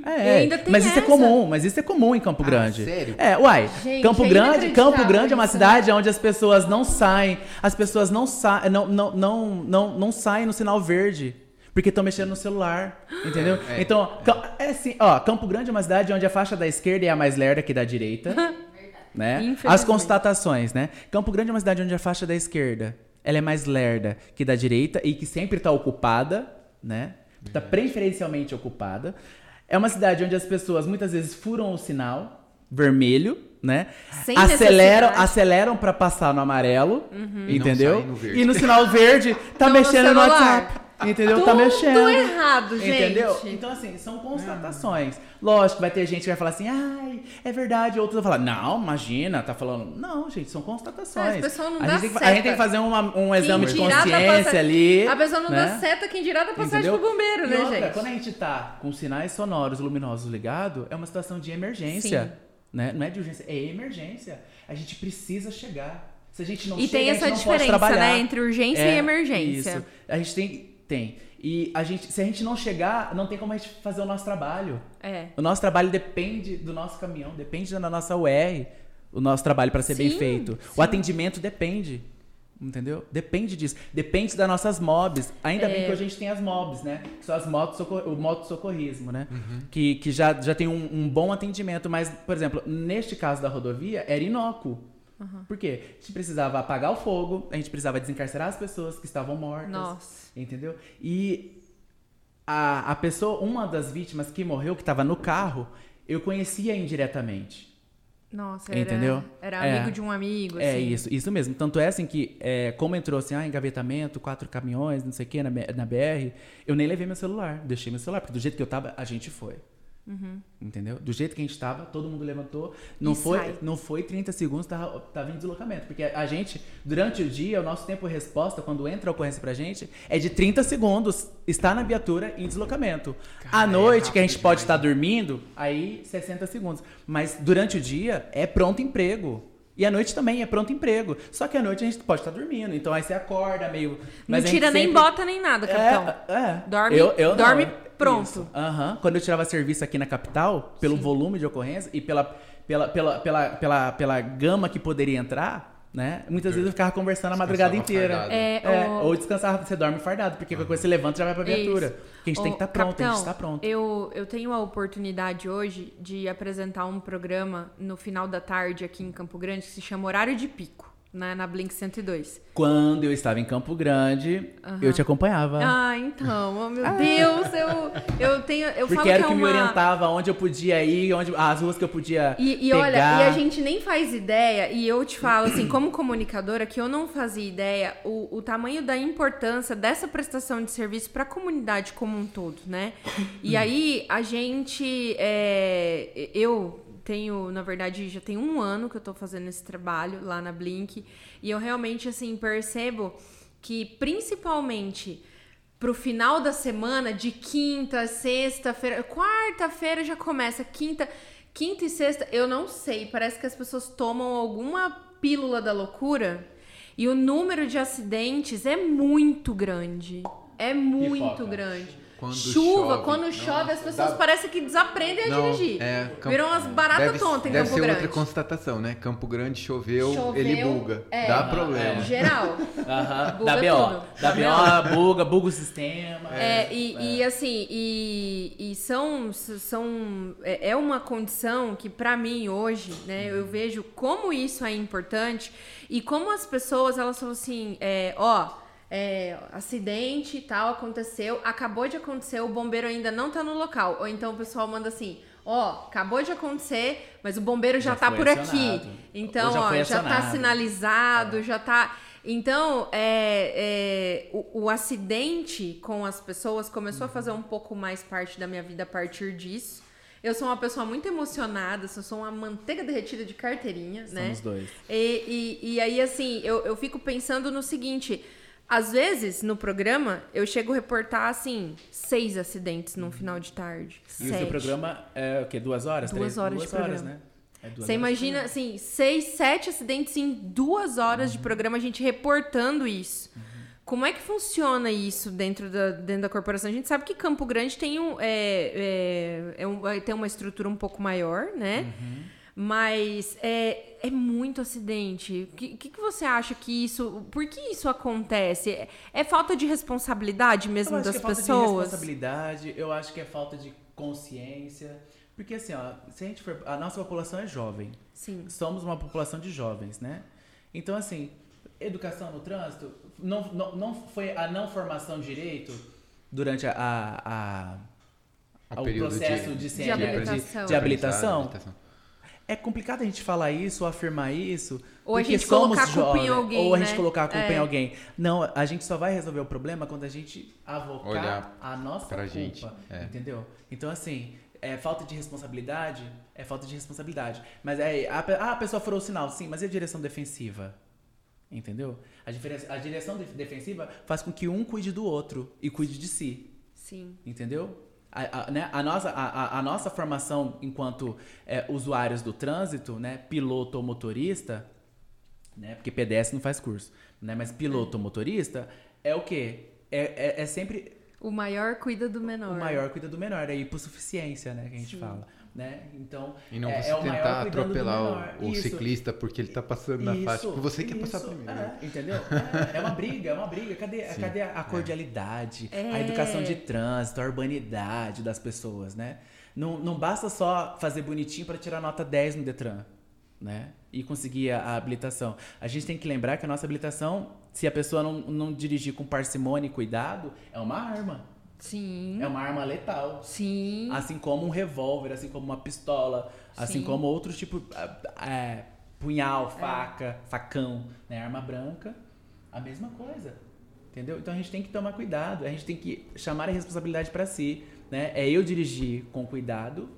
É, ainda tem mas isso é essa. comum, mas isso é comum em Campo Ah, Grande. sério? É, uai, Gente, Campo é Grande, inacreditável Campo Grande é uma isso, cidade onde as pessoas não saem, as pessoas não saem, não, não, não, não, não saem no sinal verde. Porque estão mexendo no celular, entendeu? É, é. então, Cam- é assim, ó, Campo Grande é uma cidade onde a faixa da esquerda é a mais lerda que da direita, [laughs] né? As constatações, né? Campo Grande é uma cidade onde a faixa da esquerda ela é mais lerda que da direita e que sempre está ocupada, né? Está preferencialmente ocupada. É uma cidade onde as pessoas muitas vezes furam o sinal vermelho, né? Sem aceleram, aceleram para passar no amarelo, E não entendeu? saem no verde. E no sinal verde tá [laughs] Não, no mexendo no, celular. WhatsApp. Entendeu? tá Tudo mexendo. errado, gente. Entendeu? Então, assim, são constatações. Lógico, vai ter gente que vai falar assim, ai, é verdade. Outros vão falar, não, imagina, tá falando. Não, gente, são constatações. Pessoas não a, dá gente tem, que- a gente tem que fazer uma- um exame de consciência passa- ali. A pessoa não né? dá seta, quem dirá da passagem Entendeu? pro bombeiro, E né, outra, gente? Quando a gente tá com sinais sonoros luminosos ligados, é uma situação de emergência. Sim. Né? Não é de urgência, é emergência. A gente precisa chegar. Se a gente não E chega, tem a gente essa não pode diferença, né, entre urgência e É, emergência. Isso. A gente tem. Tem. E a gente, se a gente não chegar, não tem como a gente fazer o nosso trabalho. É. O nosso trabalho depende do nosso caminhão, depende da nossa UR, o nosso trabalho para ser bem Sim, feito. sim. O atendimento depende. Entendeu? Depende disso. Depende das nossas mobs. Ainda bem É. que a gente tem as mobs, né? Que são as motos o moto socorrismo, né? Que, que já, já tem um, um bom atendimento. Mas, por exemplo, neste caso da rodovia, era inócuo. Por quê? A gente precisava apagar o fogo, a gente precisava desencarcerar as pessoas que estavam mortas. Nossa. Entendeu? E a, a pessoa, uma das vítimas que morreu, que estava no carro, eu conhecia indiretamente. Nossa, era, Entendeu? era É. amigo de um amigo, É assim. isso, isso mesmo. Tanto é assim que, é, como entrou assim, ah, engavetamento, quatro caminhões, não sei o que, na, na BR, eu nem levei meu celular, deixei meu celular, porque do jeito que eu tava, a gente foi. Entendeu? Do jeito que a gente tava, todo mundo levantou. Não, E foi, sai. não foi 30 segundos, tava, tava em deslocamento. Porque a gente, durante o dia, o nosso tempo de resposta, quando entra a ocorrência pra gente, é de 30 segundos. Está na viatura em deslocamento. Cara, à é noite, que a gente pode estar né? dormindo, aí 60 segundos. Mas durante o dia, é pronto emprego. E à noite também é pronto emprego. Só que à noite a gente pode estar dormindo. Então aí você acorda meio. Não mas tira nem sempre- bota nem nada, capitão. é, é. Dorme- eu, eu dorme pronto. Aham. Quando eu tirava serviço aqui na capital, pelo volume de ocorrência e pela, pela, pela, pela, pela, pela gama que poderia entrar, né? Muitas vezes eu ficava conversando a madrugada Descansava inteira. É, É, o- Ou descansar, você dorme fardado, porque qualquer coisa você levanta e já vai pra viatura. Isso. Porque a gente Ô, tem que estar pronto, a capitão, gente está pronto. Eu, eu tenho a oportunidade hoje de apresentar um programa no final da tarde aqui em Campo Grande que se chama Horário de Pico, né, na Blink 102. Quando eu estava em Campo Grande, eu te acompanhava. Ah, então, oh meu Deus, eu, eu tenho. Eu porque falo era que é que uma... me orientava onde eu podia ir, onde, as ruas que eu podia E, e pegar. olha, e a gente nem faz ideia, e eu te falo assim, como comunicadora, que eu não fazia ideia o, o tamanho da importância dessa prestação de serviço para a comunidade como um todo, né? E aí a gente. é, eu tenho, na verdade, já tem um ano que eu tô fazendo esse trabalho lá na Blink, e eu realmente, assim, percebo que principalmente pro final da semana, de quinta, sexta-feira, quarta-feira já começa, quinta, quinta e sexta, eu não sei, parece que as pessoas tomam alguma pílula da loucura e o número de acidentes é muito grande. É muito grande. Quando chuva, chove. quando Nossa, chove, as pessoas dá- parecem que desaprendem a Não, dirigir. é, Campo- Viram umas baratas deve, tontas em deve Campo ser Grande. outra constatação, né? Campo Grande choveu, Choveu, ele buga. é. Dá problema. é. Geral. [laughs] Aham. Buga Da BO. Da Da BO, buga, buga o sistema. É, e, e assim, e, e são, são é é uma condição que pra mim hoje, né, eu vejo como isso é importante e como as pessoas elas falam assim, é, ó, é, acidente e tal aconteceu, acabou de acontecer, o bombeiro ainda não tá no local, ou então o pessoal manda assim, ó, acabou de acontecer, mas o bombeiro já, Já tá por aqui, acionado. então Ou já ó, já tá sinalizado, já tá então, é, é, o, o acidente com as pessoas começou a fazer um pouco mais parte da minha vida a partir disso. Eu sou uma pessoa muito emocionada, eu sou uma manteiga derretida de carteirinha, né? Somos dois. E, e, e aí, assim, eu, eu fico pensando no seguinte: às vezes, no programa, eu chego a reportar, assim, seis acidentes num final de tarde. E o sete. seu programa é o quê? Duas horas? Duas Três? horas de duas horas, programa. né? É duas Você horas de imagina, assim, seis, sete acidentes em duas horas de programa, a gente reportando isso. Como é que funciona isso dentro da, dentro da corporação? A gente sabe que Campo Grande tem, um, é, é, é um, ter uma estrutura um pouco maior, né? Mas é, é muito acidente. O que, que, que você acha que isso. Por que isso acontece? É, é falta de responsabilidade mesmo eu acho das que é falta de pessoas? responsabilidade, eu acho que é falta de consciência. Porque assim, ó, se a gente for. A nossa população é jovem. Sim. Somos uma população de jovens, né? Então, assim, educação no trânsito não, não, não foi a não formação de direito durante a, a, a- O o processo de- de, De habilitação. de habilitação. É complicado a gente falar isso ou afirmar isso. Ou a porque gente somos colocar a culpa em jovens, alguém, Ou a né? gente colocar a culpa É. em alguém. Não, a gente só vai resolver o problema quando a gente avocar Olhar a nossa culpa. gente, é. Entendeu? Então, assim, é falta de responsabilidade, é falta de responsabilidade. Mas é, a, ah, a pessoa furou o sinal, sim, mas e a direção defensiva? Entendeu? A, diferença, a direção def- defensiva faz com que um cuide do outro e cuide de si. Sim. Entendeu? A, a- né, a nossa, a, a- nossa formação enquanto é, usuários do trânsito, né, piloto ou motorista, né, porque PDS não faz curso, né, mas piloto ou motorista é o quê? É, é, é sempre O maior cuida do menor. o maior cuida do menor, é hipossuficiência, né, que a gente Sim. fala, né? Então, E não é, você é tentar atropelar menor. o, o Isso. ciclista porque ele tá passando na faixa. Isso, Porque você quer passar isso, primeiro. É, entendeu? [laughs] É, é uma briga, é uma briga. Cadê, Sim, cadê a cordialidade, É. a educação de trânsito, a urbanidade das pessoas, né? Não, não basta só fazer bonitinho para tirar nota 10 no Detran, né? E conseguir a, a habilitação. A gente tem que lembrar que a nossa habilitação, se a pessoa não, não dirigir com parcimônia e cuidado, é uma arma. Sim. É uma arma letal. Sim. Assim como um revólver, assim como uma pistola, assim Sim. como outros tipos. É, punhal, faca, facão, né? Arma branca, a mesma coisa. Entendeu? Então a gente tem que tomar cuidado, a gente tem que chamar a responsabilidade para si. Né? É eu dirigir com cuidado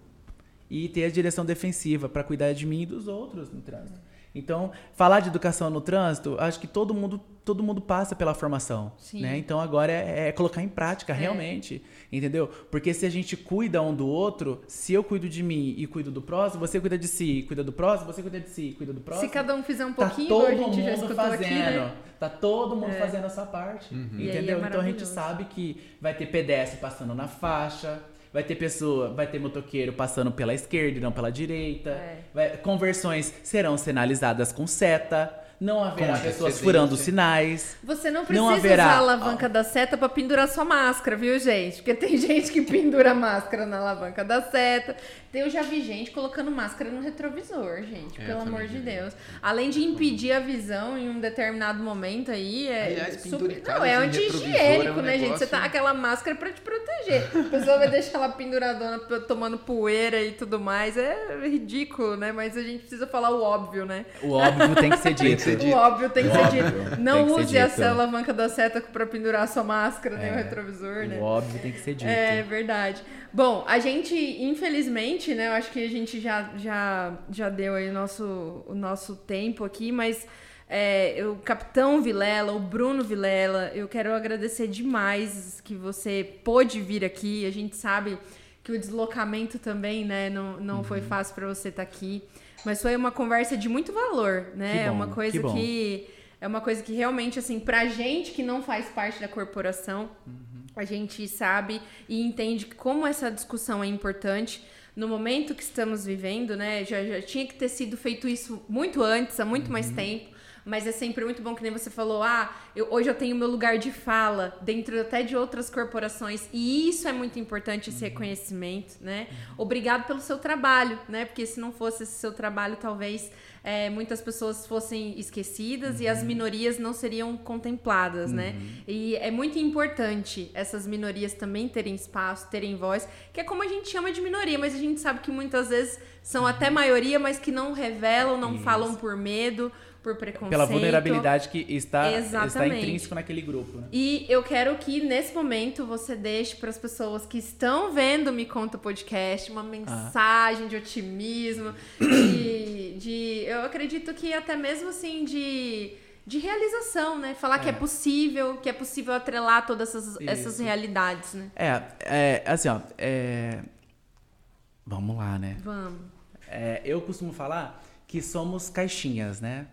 e ter a direção defensiva para cuidar de mim e dos outros no trânsito. Então, falar de educação no trânsito, acho que todo mundo, todo mundo passa pela formação. Sim. Né? Então agora é, é colocar em prática, realmente. Entendeu? Porque se a gente cuida um do outro, se eu cuido de mim e cuido do próximo, você cuida de si, cuida do próximo, você cuida de si, cuida do próximo. Se cada um fizer um Tá pouquinho, todo igual a gente já mundo escutou fazendo. aqui, né? Tá todo mundo fazendo a sua parte. Aí é Entendeu? então a gente sabe que vai ter pedestre passando na faixa, vai ter pessoa, vai ter motoqueiro passando pela esquerda e não pela direita. É. vai- conversões serão sinalizadas com seta. Não haverá Com pessoas antecedência. furando sinais. Você não Não precisa haverá- usar a alavanca da seta pra pendurar sua máscara, viu, gente? Porque tem [laughs] gente que pendura a máscara na alavanca da seta. Eu já vi gente colocando máscara no retrovisor, gente. É, pelo amor de. Deus. Além de impedir a visão em um determinado momento aí, é Aliás, super... Não, é anti-higiênico, é um né, gente? Você tá aquela máscara pra te proteger. A pessoa vai deixar ela penduradona tomando poeira e tudo mais. É ridículo, né? Mas a gente precisa falar o óbvio, né? O óbvio tem que ser [laughs] Tem que dito. ser O óbvio tem que O ser óbvio dito. Não ser use a dito. alavanca da seta pra pendurar a sua máscara, nem o É, retrovisor, né? O óbvio tem que ser dito. É verdade. Bom, a gente, infelizmente, né? Eu acho que a gente já, já, já deu aí o nosso, o nosso tempo aqui, mas é, o Capitão Vilela, o Bruno Vilela, eu quero agradecer demais que você pôde vir aqui. A gente sabe que o deslocamento também, né, não, não Uhum. foi fácil para você estar aqui. Mas foi uma conversa de muito valor, né? É uma coisa que que é uma coisa que realmente, assim, pra gente que não faz parte da corporação, A gente sabe e entende como essa discussão é importante no momento que estamos vivendo, né? Já, já tinha que ter sido feito isso muito antes, há muito uhum. mais tempo mas é sempre muito bom que nem você falou, ah, eu, hoje eu tenho meu lugar de fala dentro até de outras corporações e isso é muito importante esse uhum. reconhecimento, né? Uhum. Obrigado pelo seu trabalho, né? Porque se não fosse esse seu trabalho, talvez é, muitas pessoas fossem esquecidas uhum. e as uhum. minorias não seriam contempladas, né? uhum. né? E é muito importante essas minorias também terem espaço, terem voz, que é como a gente chama de minoria, mas a gente sabe que muitas vezes são até maioria, mas que não revelam, não Isso. falam por medo por preconceito. Pela vulnerabilidade que está, está intrínseco naquele grupo. Né? E eu quero que nesse momento você deixe para as pessoas que estão vendo Me Conta Podcast uma mensagem ah. de otimismo, de, de. Eu acredito que até mesmo assim de de realização, né? Falar é. que é possível, que é possível atrelar todas essas, essas realidades, né? É, é assim, ó. É... Vamos lá, né? Vamos. É, eu costumo falar que somos caixinhas, né?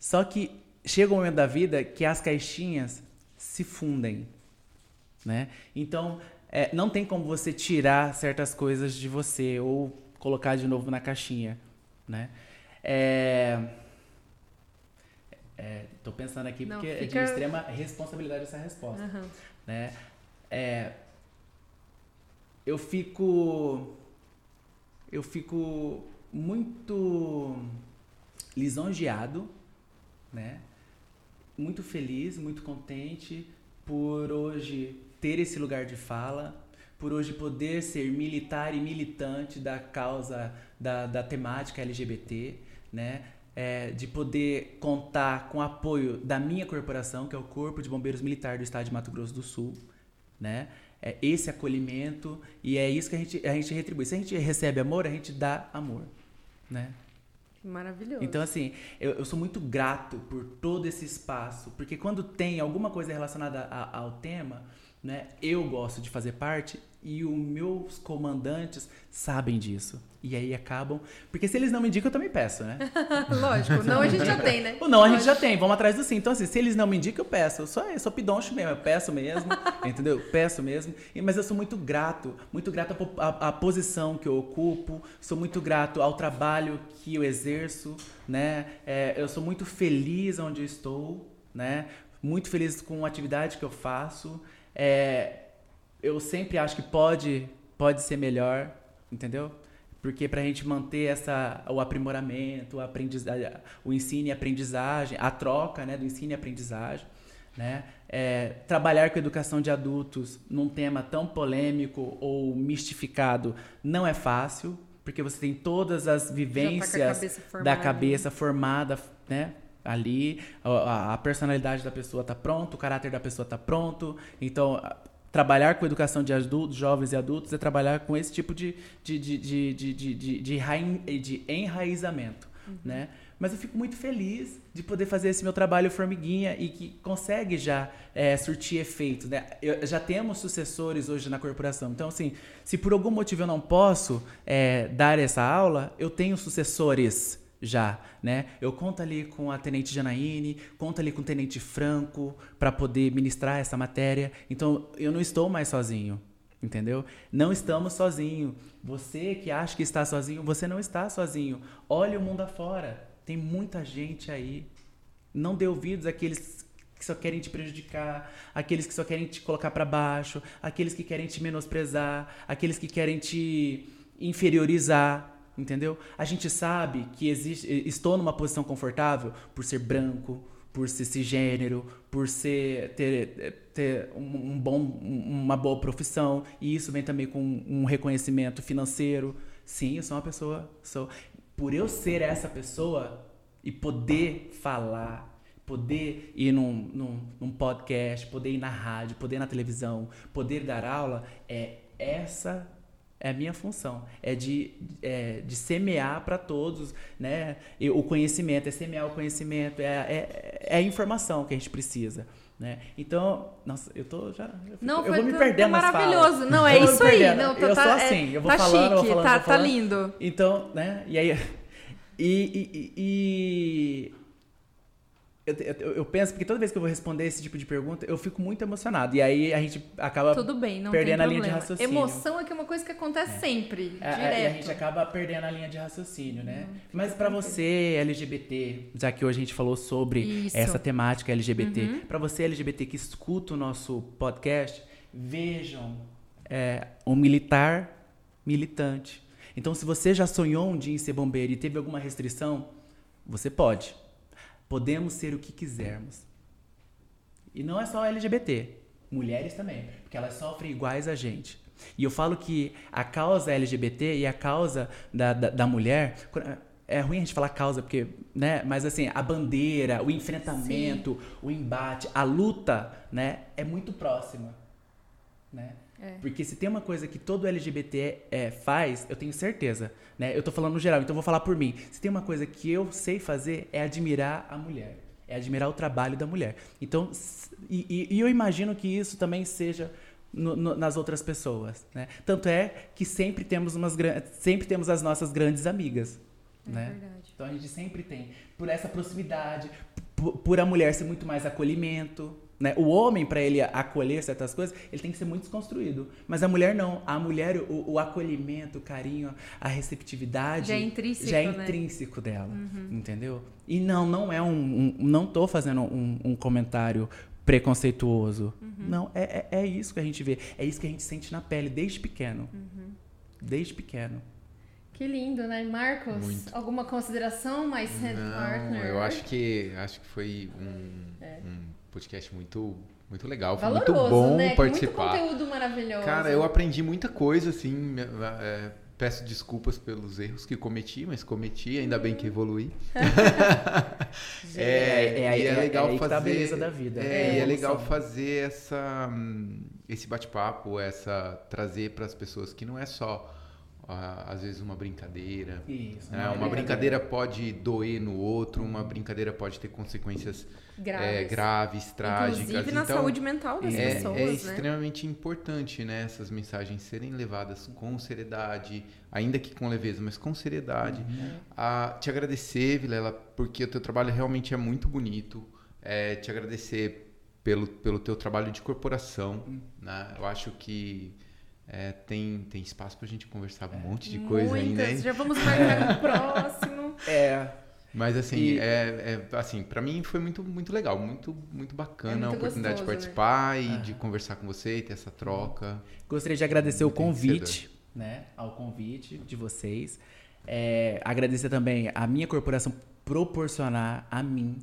Só que chega um momento da vida que as caixinhas se fundem, né? Então, é, não tem como você tirar certas coisas de você ou colocar de novo na caixinha, né? É... É, tô pensando aqui porque não, fica... é de extrema responsabilidade essa resposta, uhum. né? É, eu fico eu fico muito lisonjeado né? Muito feliz, muito contente por hoje ter esse lugar de fala, por hoje poder ser militar e militante da causa da, da temática LGBT, né? É, de poder contar com o apoio da minha corporação, que é o Corpo de Bombeiros Militar do Estado de Mato Grosso do Sul, né? É esse acolhimento e é isso que a gente, a gente retribui. Se a gente recebe amor, a gente dá amor, né? Maravilhoso. Então, assim, eu, eu sou muito grato por todo esse espaço, porque quando tem alguma coisa relacionada a, ao tema, né, eu gosto de fazer parte e os meus comandantes sabem disso. E aí acabam. Porque se eles não me indicam, eu também peço, né? [laughs] Lógico, não a gente já tem, né? O [laughs] não a gente já tem, vamos atrás do sim. Então, assim, se eles não me indicam, eu peço. Eu sou, eu sou pidoncho mesmo, eu peço mesmo, [laughs] entendeu? Eu peço mesmo. Mas eu sou muito grato, muito grato à, à, à, posição que eu ocupo, sou muito grato ao trabalho que eu exerço, né? É, eu sou muito feliz onde eu estou, né? Muito feliz com a atividade que eu faço. É, eu sempre acho que pode, pode ser melhor, entendeu? Porque para a gente manter essa, o aprimoramento, o, aprendizagem, o ensino e aprendizagem, a troca né, do ensino e aprendizagem, né? É, trabalhar com educação de adultos num tema tão polêmico ou mistificado não é fácil, porque você tem todas as tá vivências tá cabeça da cabeça formada, né? Ali, a, a, personalidade da pessoa está pronto, o caráter da pessoa está pronto. Então, trabalhar com educação de adultos, jovens e adultos, é trabalhar com esse tipo de, de, de, de, de, de, de, de enraizamento, uhum. né? Mas eu fico muito feliz de poder fazer esse meu trabalho formiguinha e que consegue já é, surtir efeito, né? Eu, já temos sucessores hoje na corporação. Então, assim, se por algum motivo eu não posso é, dar essa aula, eu tenho sucessores já, né? Eu conto ali com a Tenente Janaíne, conto ali com o Tenente Franco para poder ministrar essa matéria. Então, eu não estou mais sozinho, entendeu? Não estamos sozinhos. Você que acha que está sozinho, você não está sozinho. Olhe o mundo afora. Tem muita gente aí. Não dê ouvidos àqueles que só querem te prejudicar, aqueles que só querem te colocar para baixo, aqueles que querem te menosprezar, aqueles que querem te inferiorizar entendeu? A gente sabe que existe, estou numa posição confortável por ser branco, por ser cisgênero, por ser ter, ter um, bom, uma boa profissão e isso vem também com um reconhecimento financeiro. Sim, eu sou uma pessoa, sou por eu ser essa pessoa e poder falar poder ir num, num, num, podcast, poder ir na rádio, poder ir na televisão, poder dar aula, é essa é a minha função, é de, é, de semear para todos, né? E o conhecimento, é semear o conhecimento, é, é, é, a informação que a gente precisa. Né? Então, nossa, eu tô já. Eu, fico, não, eu vou me tá, perdendo tá maravilhoso. Não, é isso aí. Não, tá, eu sou assim, eu vou tá falando, chique, vou falando, tá, vou falando. tá lindo. Então, né? E aí. [laughs] E, e, e, eu, eu, eu, penso, porque toda vez que eu vou responder esse tipo de pergunta, eu fico muito emocionado. E aí a gente acaba bem, não perdendo a linha de raciocínio. Emoção é que é uma coisa que acontece é. sempre, é, direto. É, e a gente acaba perdendo a linha de raciocínio, né? Uhum. Mas para você, LGBT, já que hoje a gente falou sobre Isso. essa temática LGBT, uhum. para você, LGBT, que escuta o nosso podcast, vejam é, um militar militante. Então, se você já sonhou um dia em ser bombeiro e teve alguma restrição, você pode. Podemos ser o que quisermos. E não é só LGBT, mulheres também, porque elas sofrem iguais a gente. E eu falo que a causa LGBT e a causa da, da, da mulher. É ruim a gente falar causa, porque, né? Mas assim, a bandeira, o enfrentamento, Sim. o embate, a luta, né? É muito próxima. Né? É. Porque se tem uma coisa que todo LGBT é, faz, eu tenho certeza, né? Eu tô falando no geral, então vou falar por mim. Se tem uma coisa que eu sei fazer, é admirar a mulher. É admirar o trabalho da mulher. Então, e, e eu imagino que isso também seja no, no, nas outras pessoas, né? Tanto é que sempre temos, umas, sempre temos as nossas grandes amigas, é né? Verdade. Então a gente sempre tem, por essa proximidade, por, por a mulher ser muito mais acolhimento, né? O homem, para ele acolher certas coisas, ele tem que ser muito desconstruído. Mas a mulher não. A mulher, o, o acolhimento, o carinho, a receptividade. Já é intrínseco. Já é né? intrínseco dela. Uhum. Entendeu? E não, não é um. um não tô fazendo um, um comentário preconceituoso. Uhum. Não, é, é, é, isso que a gente vê. É isso que a gente sente na pele desde pequeno. Uhum. Desde pequeno. Que lindo, né? Marcos, Muito. alguma consideração mais Não, partner? Eu acho que acho que foi um, é. um podcast muito muito legal, foi Valoroso, muito bom né? participar. Muito conteúdo maravilhoso. Cara, eu aprendi muita coisa, assim. É, peço desculpas pelos erros que cometi, mas cometi, ainda bem que evoluí. [laughs] é, é, é, é, legal é, fazer. Tá a beleza da vida. É, é legal fazer essa, hum, esse bate-papo, essa trazer para as pessoas que não é só às vezes uma brincadeira. Isso, né? Uma brincadeira pode doer no outro, uma brincadeira pode ter consequências graves, é, graves trágicas. Inclusive na então, saúde mental das é, pessoas. É né? extremamente importante né, essas mensagens serem levadas com seriedade, ainda que com leveza, mas com seriedade. Uhum. A te agradecer, Vilela, porque o teu trabalho realmente é muito bonito. É, te agradecer pelo, pelo teu trabalho de corporação. Uhum. Né? Eu acho que é, tem, tem espaço pra gente conversar um monte de coisa Muitas, ainda. Hein? Já vamos marcar no [laughs] próximo. É. Mas assim, e... é, é, assim, para mim foi muito, muito legal, muito, muito bacana é muito a oportunidade gostoso, de né? participar né? e de conversar com você e ter essa troca. Gostaria de agradecer muito o convite, né? Ao convite de vocês. É, agradecer também a minha corporação proporcionar a mim,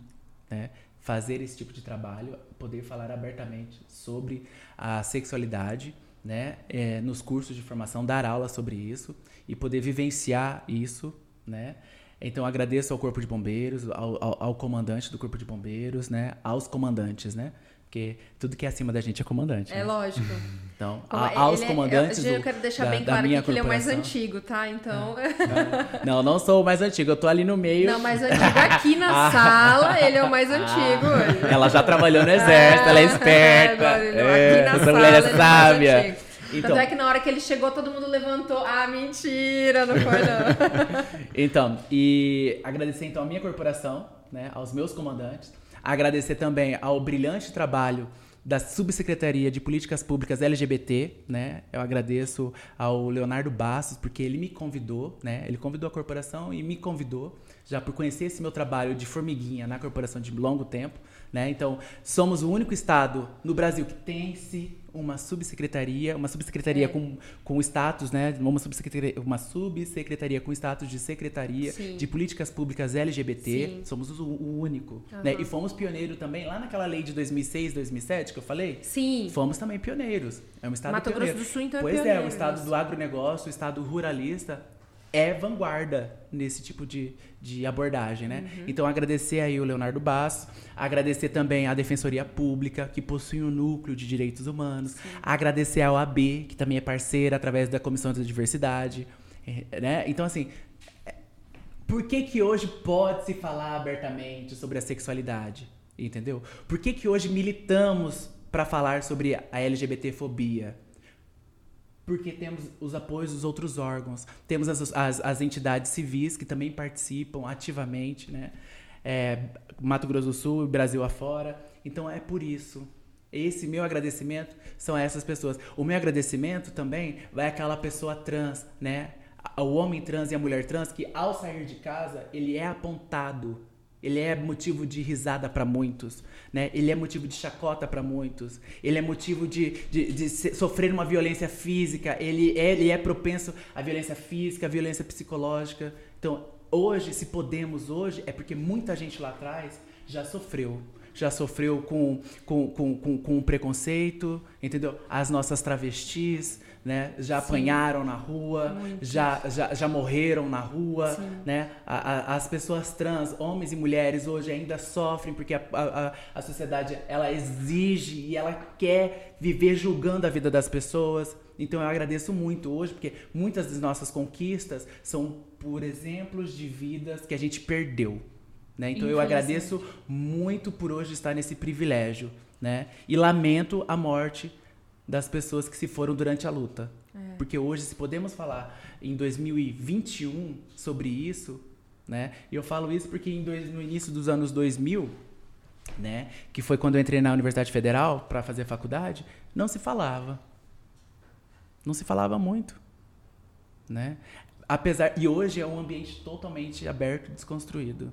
né? Fazer esse tipo de trabalho, poder falar abertamente sobre a sexualidade né, é, nos cursos de formação, dar aula sobre isso e poder vivenciar isso, né? Então agradeço ao Corpo de Bombeiros, ao, ao, ao, comandante do Corpo de Bombeiros, né? Aos comandantes, né? Porque tudo que é acima da gente é comandante. É né? lógico. [laughs] Então, a, aos é, comandantes. Eu, eu quero deixar bem claro que ele é o mais antigo, tá? Então. É. [laughs] Não, não sou o mais antigo, eu tô ali no meio. Não, mais antigo aqui na [laughs] ah. sala, ele é o mais antigo. Ah. Ela já trabalhou no exército, ela é esperta. É, aqui na essa mulher é, é sábia. Então, Tanto é que na hora que ele chegou, todo mundo levantou. Ah, mentira, não foi não. então, e agradecer então a minha corporação, né, aos meus comandantes. Agradecer também ao brilhante trabalho da Subsecretaria de Políticas Públicas LGBT, né? Eu agradeço ao Leonardo Bastos porque ele me convidou, né? Ele convidou a corporação e me convidou já por conhecer esse meu trabalho de formiguinha na corporação de longo tempo, né? Então, somos o único estado no Brasil que tem se uma subsecretaria, uma subsecretaria é. com, com status, né? Uma subsecretaria, uma subsecretaria com status de secretaria Sim. de políticas públicas LGBT. Sim. Somos o, o único, uhum. né? E fomos pioneiros também lá naquela lei de 2006, 2007 que eu falei. Sim. Fomos também pioneiros. É um estado Mato pioneiro. Grosso do Sul então é pois é pioneiro. é, o estado do agronegócio, o estado ruralista é vanguarda nesse tipo de, de abordagem, né? Uhum. Então, agradecer aí o Leonardo Basso, agradecer também à Defensoria Pública, que possui um núcleo de direitos humanos, Sim. agradecer à OAB, que também é parceira através da Comissão de Diversidade, é, né? Então, assim, é, por que que hoje pode se falar abertamente sobre a sexualidade? Entendeu? Por que que hoje militamos para falar sobre a LGBTfobia? Porque temos os apoios dos outros órgãos, temos as, as, as entidades civis que também participam ativamente, né? é, Mato Grosso do Sul Brasil afora. Então é por isso. Esse meu agradecimento são essas pessoas. O meu agradecimento também vai àquela pessoa trans, né? O homem trans e a mulher trans que ao sair de casa, ele é apontado ele é motivo de risada para muitos, né? Ele é motivo de chacota para muitos. Ele é motivo de, de, de, sofrer uma violência física. Ele é, ele é propenso à violência física, à violência psicológica. Então, hoje, se podemos hoje, é porque muita gente lá atrás já sofreu já sofreu com, com, com, com, com preconceito, entendeu? As nossas travestis, né? Já Sim. apanharam na rua, já, já, já morreram na rua, Sim. né? A, a, as pessoas trans, homens e mulheres, hoje ainda sofrem porque a, a, a sociedade, ela exige e ela quer viver julgando a vida das pessoas. Então eu agradeço muito hoje, porque muitas das nossas conquistas são por exemplos de vidas que a gente perdeu. Né? Então eu agradeço muito por hoje estar nesse privilégio. Né? E lamento a morte das pessoas que se foram durante a luta. É. Porque hoje, se podemos falar em 2021 sobre isso, né? E eu falo isso porque dois, no início dos anos 2000, né, que foi quando eu entrei na Universidade Federal para fazer faculdade, não se falava. Não se falava muito, né? Apesar e hoje é um ambiente totalmente aberto, desconstruído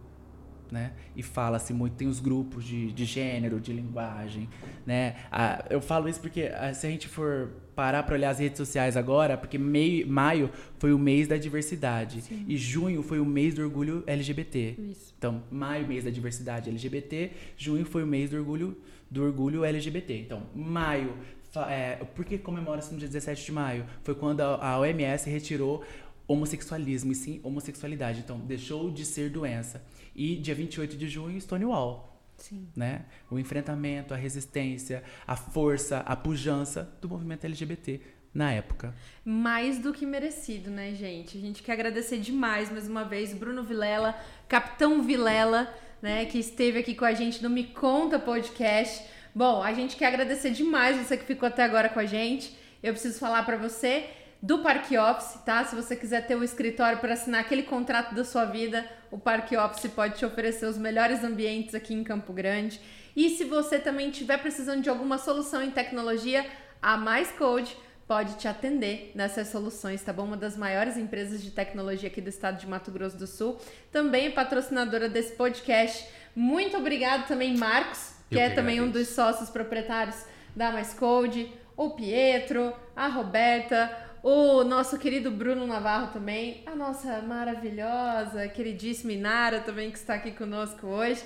né? E fala-se muito, tem os grupos de, de gênero, de linguagem, né? Ah, eu falo isso porque ah, se a gente for parar para olhar as redes sociais agora, porque meio, maio foi o mês da diversidade Sim. e junho foi o mês do orgulho LGBT. Isso. Então, maio, mês da diversidade LGBT, junho foi o mês do orgulho do orgulho LGBT. Então, maio é, por que comemora-se no dia 17 de maio? Foi quando a, a OMS retirou homossexualismo e sim homossexualidade. Então, deixou de ser doença. E dia 28 de junho, Stonewall. Sim. Né? O enfrentamento, a resistência, a força, a pujança do movimento LGBT na época. Mais do que merecido, né, gente? A gente quer agradecer demais mais uma vez Bruno Vilela, Capitão Vilela, né, que esteve aqui com a gente no Me Conta Podcast. Bom, a gente quer agradecer demais você que ficou até agora com a gente. Eu preciso falar para você do Parque Office, tá? Se você quiser ter um escritório para assinar aquele contrato da sua vida, o Parque Office pode te oferecer os melhores ambientes aqui em Campo Grande. E se você também estiver precisando de alguma solução em tecnologia, a Mais Code pode te atender nessas soluções, tá bom? Uma das maiores empresas de tecnologia aqui do estado de Mato Grosso do Sul, também é patrocinadora desse podcast. Muito obrigado também, Marcos, que Eu é também um dos sócios proprietários da Mais Code, o Pietro, a Roberta, o nosso querido Bruno Navarro também, a nossa maravilhosa, queridíssima Inara também que está aqui conosco hoje.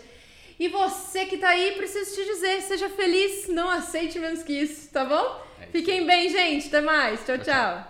E você que está aí, preciso te dizer, seja feliz, não aceite menos que isso, tá bom? É Fiquem bem, gente. Até mais. tchau. tchau. tchau.